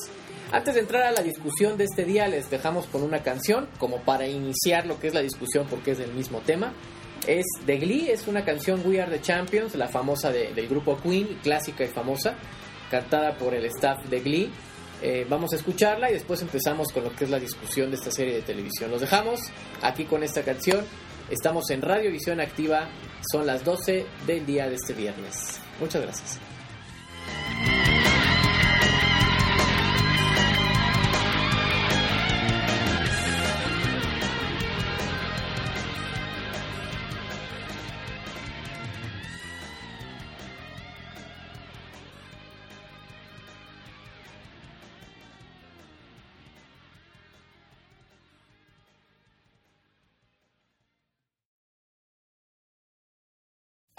Antes de entrar a la discusión de este día, les dejamos con una canción como para iniciar lo que es la discusión porque es del mismo tema. Es de Glee, es una canción We Are the Champions, la famosa de- del grupo Queen, clásica y famosa, cantada por el staff de Glee. Eh, vamos a escucharla y después empezamos con lo que es la discusión de esta serie de televisión. Los dejamos aquí con esta canción. Estamos en Radio Visión Activa, son las 12 del día de este viernes. Muchas gracias.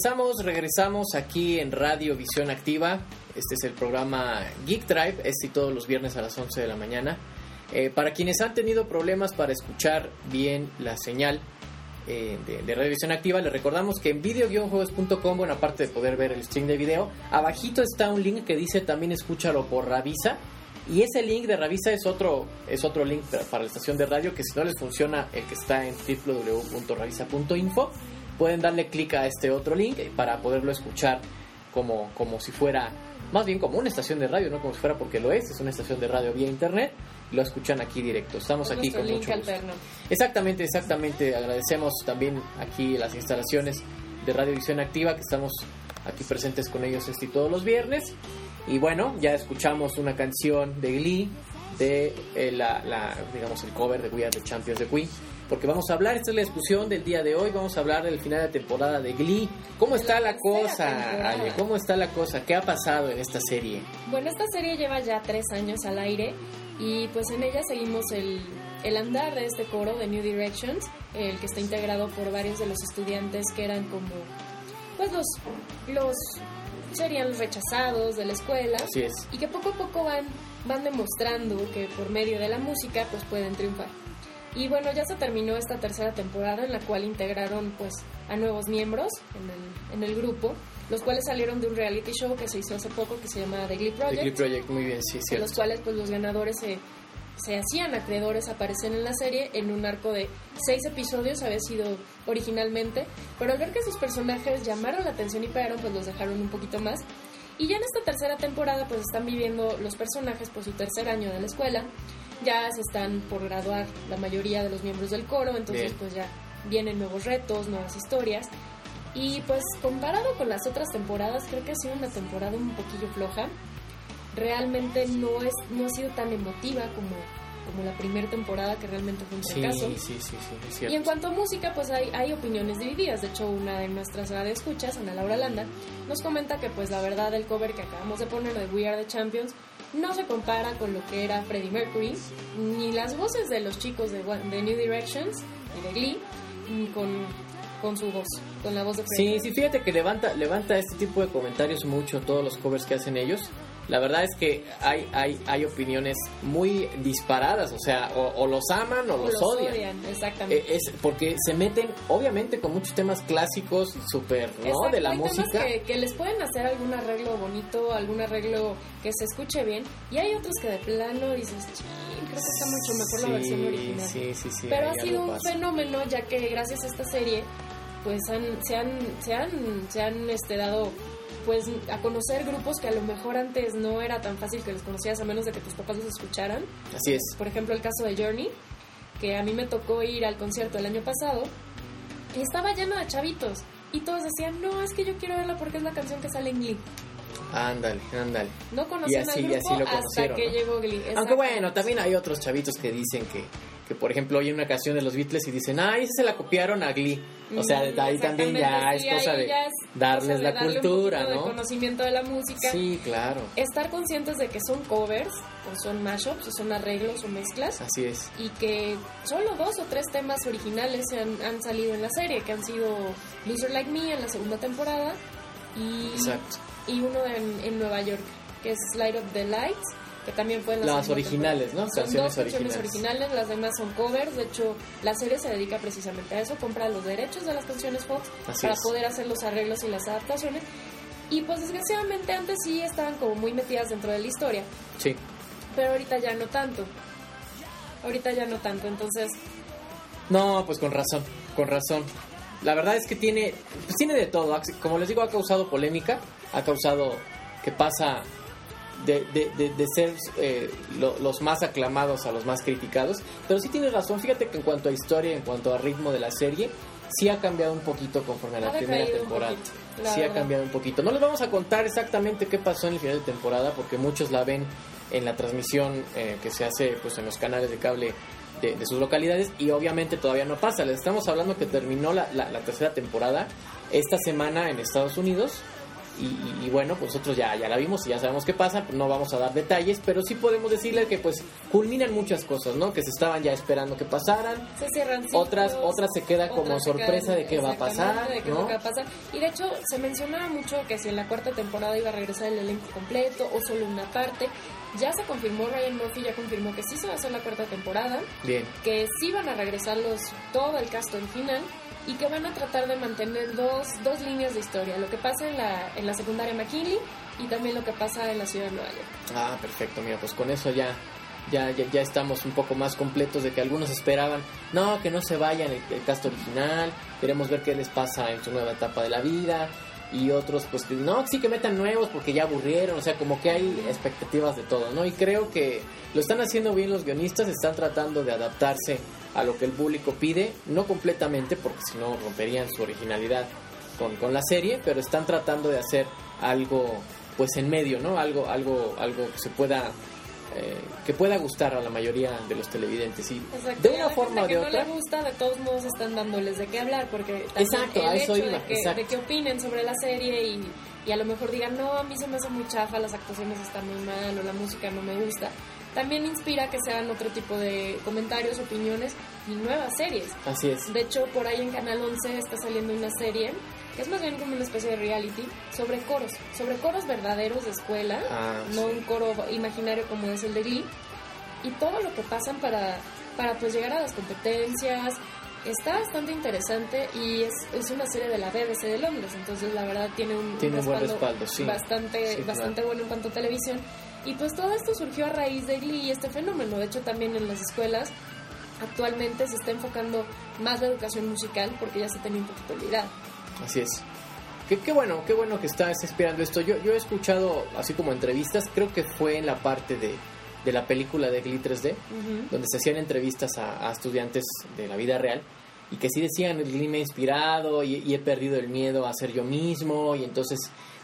Regresamos, regresamos aquí en Radio Visión Activa. Este es el programa Geek Drive, este y todos los viernes a las 11 de la mañana. Eh, para quienes han tenido problemas para escuchar bien la señal eh, de, de Radio Visión Activa, les recordamos que en video-juegos.com, bueno, aparte de poder ver el stream de video, abajito está un link que dice también escúchalo por Ravisa. Y ese link de Ravisa es otro, es otro link para- la estación de radio que si no les funciona el que está en www.ravisa.info, pueden darle clic a este otro link para poderlo escuchar como, como si fuera, más bien como una estación de radio, no como si fuera porque lo es, es una estación de radio vía internet, lo escuchan aquí directo. Estamos Es aquí con mucho gusto. alterno. Exactamente, exactamente. Agradecemos también aquí las instalaciones de Radio Visión Activa, que estamos aquí presentes con ellos este y todos los viernes. Y bueno, ya escuchamos una canción de Glee, de eh, la, la, digamos, el cover de We Are the Champions de Queen. Porque vamos a hablar, esta es la discusión del día de hoy, vamos a hablar del final de temporada de Glee. ¿Cómo está la cosa. Ale? ¿Cómo está la cosa? ¿Qué ha pasado en esta serie? Bueno, esta serie lleva ya tres años al aire y pues en ella seguimos el, el andar de este coro de New Directions, el que está integrado por varios de los estudiantes que eran como, pues los, los serían los rechazados de la escuela Así es. y que poco a poco van, van demostrando que por medio de la música pues pueden triunfar. Y bueno, ya se terminó esta tercera temporada en la cual integraron pues a nuevos miembros en el, en el grupo, los cuales salieron de un reality show que se hizo hace poco que se llama The Glee The Project, Glee Project, muy bien, sí, en cierto. los cuales pues los ganadores se, se hacían acreedores a aparecer en la serie en un arco de seis episodios, había sido originalmente, pero al ver que sus personajes llamaron la atención y pegaron, pues los dejaron un poquito más. Y ya en esta tercera temporada pues están viviendo los personajes por su tercer año de la escuela, ya se están por graduar la mayoría de los miembros del coro, entonces Bien. pues ya vienen nuevos retos, nuevas historias. Y pues comparado con las otras temporadas, creo que ha sido una temporada un poquillo floja. Realmente no es no ha sido tan emotiva como, como la primera temporada que realmente fue un Sí, fracaso. sí, sí, sí, es Y en cuanto a música, pues hay, hay opiniones divididas. De hecho, una de nuestras radioescuchas, Ana Laura Landa, nos comenta que pues la verdad el cover que acabamos de poner de We Are the Champions no se compara con lo que era Freddie Mercury, ni las voces de los chicos de, de New Directions y de Glee, ni con, con su voz, con la voz de Freddie. Sí, sí, fíjate que levanta, levanta este tipo de comentarios mucho todos los covers que hacen ellos. La verdad es que hay, hay, hay opiniones muy disparadas, o sea, o, o los aman o los, odian. exactamente. Eh, es porque se meten, obviamente, con muchos temas clásicos, súper, ¿no? Exacto, de la hay temas música. Que, que les pueden hacer algún arreglo bonito, algún arreglo que se escuche bien. Y hay otros que de plano dices, "Chin, creo que está mucho mejor la versión original. Sí, sí, sí. Pero ha sido un pasa. fenómeno ya que gracias a esta serie pues han, se han, se han, se han este, dado pues a conocer grupos que a lo mejor antes no era tan fácil que los conocías a menos de que tus papás los escucharan. Así es. Por ejemplo, el caso de Journey, que a mí me tocó ir al concierto el año pasado y estaba lleno de chavitos. Y todos decían, no, es que yo quiero verla porque es la canción que sale en Glee. Ándale, ándale. No conocían así- al y grupo así lo hasta que ¿no? llegó Glee. Aunque bueno, también hay otros chavitos que dicen que, que por ejemplo, oyen una canción de los Beatles y dicen, ay, esa se la copiaron a Glee. O sea, Mm, ahí también ya es cosa de es darles cosa de la darle un cultura, poquito de ¿no? conocimiento de la música. Sí, claro. Estar conscientes de que son covers, o son mashups, o son arreglos o mezclas, Así es. y que solo dos o tres temas originales se han, han salido en la serie, que han sido Loser Like Me en la segunda temporada y, Exacto. y uno en, en Nueva York, que es Light of the Lights, que también fue en la Las originales. ¿no? Son Canciones dos canciones originales. originales, las demás son covers, de hecho la serie se dedica precisamente a eso, compra los derechos de las canciones Fox Así para es. poder hacer los arreglos y las adaptaciones. Y pues desgraciadamente antes sí estaban como muy metidas dentro de la historia, Sí. pero ahorita ya no tanto. Ahorita ya no tanto, entonces No, pues con razón, con razón. La verdad es que tiene, pues tiene de todo. Como les digo, ha causado polémica, ha causado que pasa de, de, de, de ser eh, lo- los más aclamados a los más criticados. Pero sí tienes razón, fíjate que en cuanto a historia, en cuanto a ritmo de la serie, sí ha cambiado un poquito conforme a la Ha primera temporada. poquito, sí ha cambiado un poquito. No les vamos a contar exactamente qué pasó en el final de temporada, porque muchos la ven en la transmisión eh, que se hace pues en los canales de cable de, de sus localidades y obviamente todavía no pasa. Les estamos hablando que terminó la, la- la tercera temporada esta semana en Estados Unidos Y, y- y bueno, pues nosotros ya, ya la vimos y ya sabemos qué pasa, pues no vamos a dar detalles, pero sí podemos decirle que pues culminan muchas cosas, ¿no? Que se estaban ya esperando que pasaran. Se cierran ciclos, Otras- otras se queda como se sorpresa de qué va a pasar, de qué ¿no? va a pasar. Y de hecho, se mencionaba mucho que si en la cuarta temporada iba a regresar el elenco completo o solo una parte. Ya se confirmó, Ryan Murphy ya confirmó que sí se va a hacer la cuarta temporada, Bien, que sí van a regresar los, todo el cast original y que van a tratar de mantener dos, dos líneas de historia, lo que pasa en la, en la secundaria McKinley y también lo que pasa en la ciudad de Nueva York. Ah, perfecto, mira, pues con eso ya, ya, ya, ya estamos un poco más completos de que algunos esperaban, no, que no se vayan el, el cast original, queremos ver qué les pasa en su nueva etapa de la vida, y otros pues que no, sí que metan nuevos porque ya aburrieron, o sea, como que hay expectativas de todo, ¿no? Y creo que lo están haciendo bien los guionistas, están tratando de adaptarse a lo que el público pide, no completamente, porque si no romperían su originalidad con, con la serie, pero están tratando de hacer algo pues en medio, ¿no? Algo, algo, algo que se pueda eh, que pueda gustar a la mayoría de los televidentes y Exacto, de una forma o de otra no le gusta, de todos modos están dándoles de qué hablar, porque Exacto, el a eso hecho iba, de, que, exacto. de que opinen sobre la serie y, y a lo mejor digan, no, a mí se me hace muy chafa, las actuaciones están muy mal o la música no me gusta, también inspira que se hagan otro tipo de comentarios, opiniones y nuevas series. así es. De hecho, por ahí en Canal 11 está saliendo una serie que es más bien como una especie de reality sobre coros, sobre coros verdaderos de escuela, Ah, no sí. un coro imaginario como es el de Glee, y todo lo que pasan para, para pues llegar a las competencias. Está bastante interesante y es, es una serie de la BBC de Londres, entonces la verdad tiene un, Tiene un buen respaldo, sí. bastante, Sí, bastante claro. bueno en cuanto a televisión. Y pues todo esto surgió a raíz de Glee y este fenómeno. De hecho, también en las escuelas actualmente se está enfocando más la educación musical porque ya se tenía un poquito olvidada. Así es. Qué, qué bueno, qué bueno que estás inspirando esto. Yo, yo he escuchado, así como entrevistas, creo que fue en la parte de, de la película de Glee 3D, donde se hacían entrevistas a, a estudiantes de la vida real y que sí decían, el Glee me ha inspirado y, y he perdido el miedo a ser yo mismo y entonces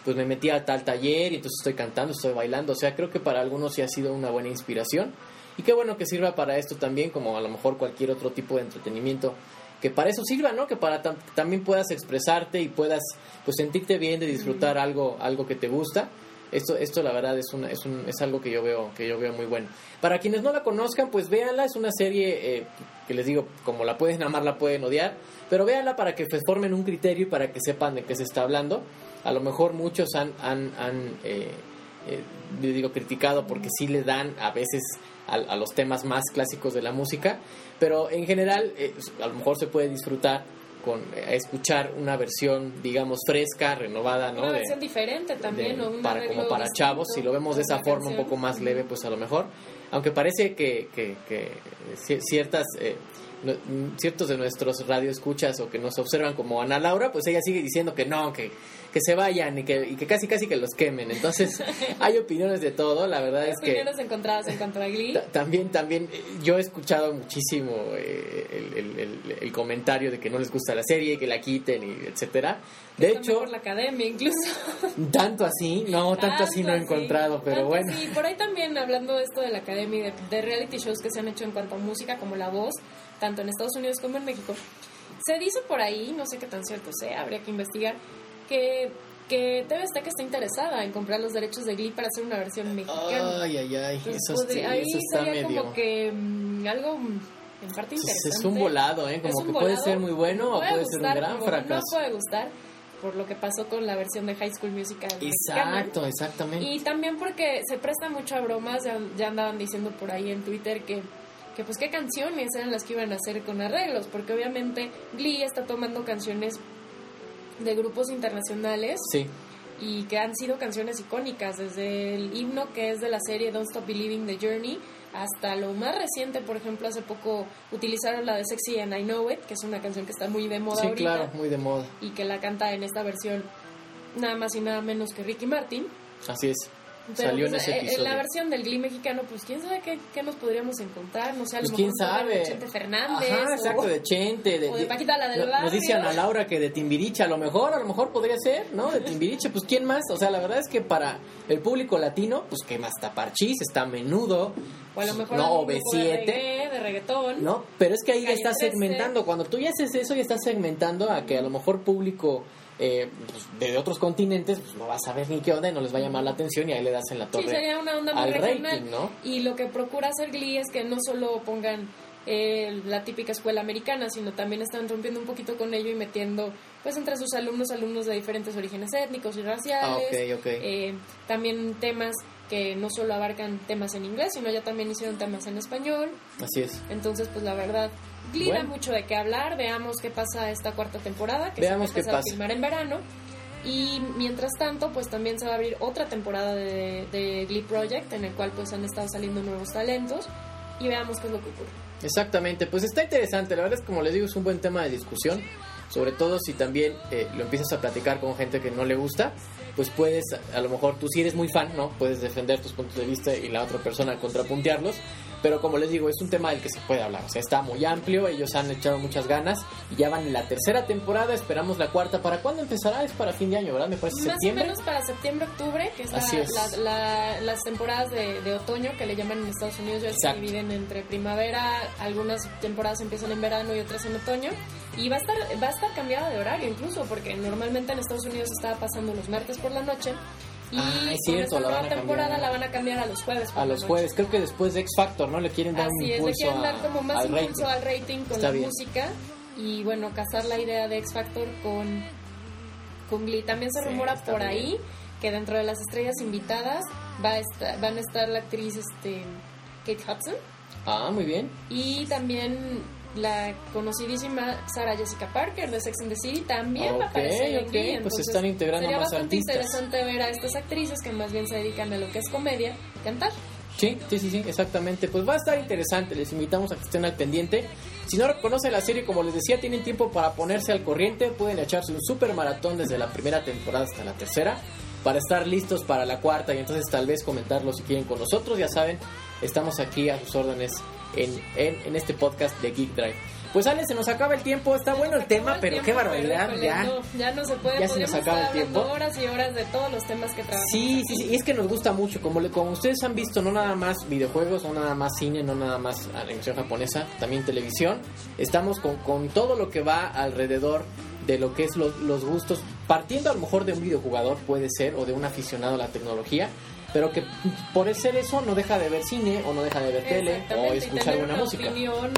pues me metí a tal taller y entonces estoy cantando, estoy bailando. O sea, creo que para algunos sí ha sido una buena inspiración y qué bueno que sirva para esto también, como a lo mejor cualquier otro tipo de entretenimiento que para eso sirva, ¿no? Que para tam- también puedas expresarte y puedas pues sentirte bien de disfrutar algo algo que te gusta. Esto esto la verdad es una es un, es algo que yo veo que yo veo muy bueno. Para quienes no la conozcan, pues véanla, es una serie eh, que les digo, como la pueden amar, la pueden odiar, pero véanla para que pues, formen un criterio y para que sepan de qué se está hablando. A lo mejor muchos han han, han eh, eh, yo digo criticado porque sí le dan a veces a, a los temas más clásicos de la música, pero en general eh, a lo mejor se puede disfrutar con eh, escuchar una versión digamos fresca, renovada, ¿no? Una De- versión diferente también, de- o un para como para chavos, si lo vemos de esa forma un poco más leve, pues a lo mejor, aunque parece que, que, que ciertas eh, mm, ciertos de nuestros radioescuchas o que nos observan como Ana Laura, pues ella sigue diciendo que no, que, que se vayan y que, y que casi casi que los quemen. Entonces, hay opiniones de todo, la verdad es que opiniones encontradas en cuanto a Glee. Ta- También, también, eh, yo he escuchado muchísimo eh, el, el- el- el comentario de que no les gusta la serie, que la quiten, y etcétera. De hecho, por la academia incluso. tanto así, no, tanto así no he encontrado, pero Tanto bueno. así. Por ahí también hablando de esto de la academia y de, de reality shows que se han hecho en cuanto a música como La Voz, tanto en Estados Unidos como en México, se dice por ahí, no sé qué tan cierto sea, habría que investigar, que, que TV Azteca está interesada en comprar los derechos de Glee para hacer una versión mexicana. Ay, ay, ay, Entonces, eso, podría- sí, ahí eso está sería medio... como que mm, algo en parte Es- interesante. es un volado, ¿eh? Como que puede volado. ser muy bueno o puede ser un gustar, gran fracaso. No puede gustar por lo que pasó con la versión de High School Musical mexicana. Exacto, exactamente. Y también porque se presta mucho a bromas, ya, ya andaban diciendo por ahí en Twitter que, que pues qué canciones eran las que iban a hacer con arreglos, porque obviamente Glee está tomando canciones de grupos internacionales Sí, y que han sido canciones icónicas, desde el himno que es de la serie Don't Stop Believing the Journey hasta lo más reciente, por ejemplo, hace poco utilizaron la de Sexy and I Know It, que es una canción que está muy de moda sí, ahorita claro, muy de moda. y que la canta en esta versión nada más y nada menos que Ricky Martin. Así es. Pero, Salió en pues, ese eh, episodio. la versión del Glee mexicano, pues quién sabe qué, qué nos podríamos encontrar, no sé, a lo Pues mejor quién sabe. de Chente Fernández. Ajá, o- exacto, de Chente. De, o de Paquita, la del no- Nos dice. Ana Laura que de Timbiriche, a lo mejor, a lo mejor podría ser, ¿no? De Timbiriche, pues ¿quién más? O sea, la verdad es que para el público latino, pues ¿qué más? Está Parchís, está Menudo, O a lo mejor no, algún grupo de OV7, reggae, de reggaetón. ¿no? Pero es que ahí ya estás 13. segmentando. Cuando tú ya haces eso, ya estás segmentando a que a lo mejor público eh, pues, de otros continentes, pues no vas a ver ni qué onda y no les va a llamar la atención y ahí le das en la torre. Sí, sería una onda muy al regional. rating, ¿no? Y lo que procura hacer Glee es que no solo pongan eh, la típica escuela americana, sino también están rompiendo un poquito con ello y metiendo, pues, entre sus alumnos, alumnos de diferentes orígenes étnicos y raciales. Ah. Eh, también temas que no solo abarcan temas en inglés, sino ya también hicieron temas en español. Así es. Entonces, pues la verdad, Glee da Bueno. mucho de qué hablar. Veamos qué pasa esta cuarta temporada, que Veamos se empieza a pasa. filmar en verano. Y mientras tanto, pues también se va a abrir otra temporada de, de Glee Project, en el cual pues han estado saliendo nuevos talentos. Y veamos qué es lo que ocurre. Exactamente, pues está interesante, la verdad es que como les digo es un buen tema de discusión, sobre todo si también eh, lo empiezas a platicar con gente que no le gusta, pues puedes, a lo mejor tú si eres muy fan, ¿no? Puedes defender tus puntos de vista y la otra persona contrapuntearlos, pero como les digo, es un tema del que se puede hablar, o sea, está muy amplio, ellos han echado muchas ganas y ya van en la tercera temporada, esperamos la cuarta, ¿para cuándo empezará? Es para fin de año, ¿verdad? Me parece Más o septiembre. menos para septiembre, octubre, que es, la- es. la- la- las temporadas de, de otoño que le llaman en Estados Unidos, ya se dividen entre primavera, algunas temporadas empiezan en verano y otras en otoño. Y va a estar va a estar cambiada de horario incluso, porque normalmente en Estados Unidos estaba pasando los martes por la noche. Y Ah, es cierto, la nueva temporada la van a cambiar a los jueves. A los noche. jueves, creo que después de X Factor, ¿no? Le quieren dar un es, le impulso quieren a- dar como más al impulso rating. al rating con Está la bien. música y bueno, casar la idea de X Factor con, con Glee. También se Sí, rumora por ahí que dentro de las estrellas invitadas va a estar, van a estar la actriz este, Kate Hudson Ah, muy bien. y también la conocidísima Sarah Jessica Parker de Sex and the City también va a Ok, aparecer en ok, Glee, pues están integrando sería más bastante artistas. interesante ver a estas actrices que más bien se dedican a lo que es comedia cantar. Sí, sí, sí, sí, exactamente. Pues va a estar interesante, les invitamos a que estén al pendiente. Si no conocen la serie, como les decía, tienen tiempo para ponerse al corriente, pueden echarse un super maratón desde la primera temporada hasta la tercera, para estar listos para la cuarta y entonces tal vez comentarlo si quieren con nosotros. Ya saben, estamos aquí a sus órdenes en, en, en este podcast de Geek Drive. Pues Ale, se nos acaba el tiempo, está bueno el tema, el pero tiempo, qué barbaridad, ya. No, ya no se puede. Ya se nos acaba el tiempo. horas y horas de todos los temas que trabajamos. Sí, sí, sí, y es que nos gusta mucho, como, le, como ustedes han visto, no nada más videojuegos, no nada más cine, no nada más animación japonesa, también televisión. Estamos con, con todo lo que va alrededor de lo que es lo- los gustos, partiendo a lo mejor de un videojugador, puede ser, o de un aficionado a la tecnología, pero que por ser eso no deja de ver cine, o no deja de ver tele, o y escuchar tener buena una música. opinión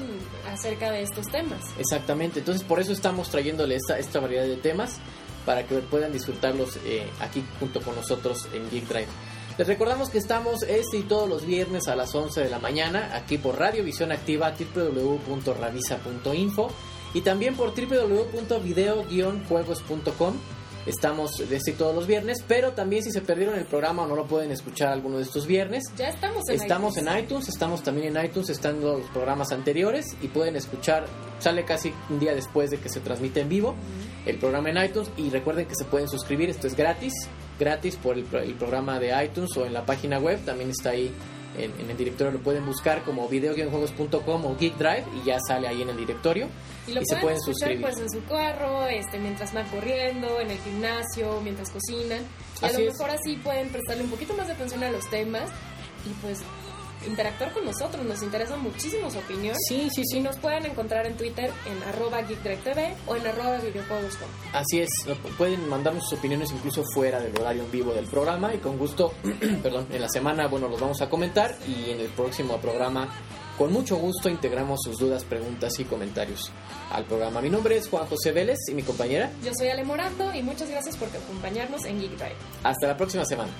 acerca de estos temas. Exactamente, entonces por eso estamos trayéndole esta, esta variedad de temas para que puedan disfrutarlos eh, aquí junto con nosotros en Geek Drive. Les recordamos que estamos este y todos los viernes a las 11 de la mañana aquí por Radio Visión Activa www.ravisa.info y también por www.video-juegos.com. Estamos de este todos los viernes, pero también si se perdieron el programa o no lo pueden escuchar alguno de estos viernes, Ya estamos en Estamos iTunes. en iTunes, estamos también en iTunes, están los programas anteriores y pueden escuchar, sale casi un día después de que se transmite en vivo el programa en iTunes y recuerden que se pueden suscribir, esto es gratis, gratis por el, el programa de iTunes o en la página web, también está ahí en, en el directorio, lo pueden buscar como videogamejuegos.com o Geek Drive y ya sale ahí en el directorio Y lo y se pueden pueden escuchar suscribir. pues en su carro, este, mientras van corriendo, en el gimnasio, mientras cocinan. Y a Así lo es. mejor así pueden prestarle un poquito más de atención a los temas y pues interactuar con nosotros. Nos interesa muchísimo su opinión. Sí, sí, Y sí. nos pueden encontrar en Twitter en arroba geekdirect.tv o en arroba videojuegos.com. Así es, pueden mandarnos sus opiniones incluso fuera del horario en vivo del programa y con gusto, perdón, en la semana, bueno, los vamos a comentar y en el próximo programa, con mucho gusto, integramos sus dudas, preguntas y comentarios al programa. Mi nombre es Juan José Vélez y mi compañera. Yo soy Ale Morando y muchas gracias por acompañarnos en Geek Drive. Hasta la próxima semana.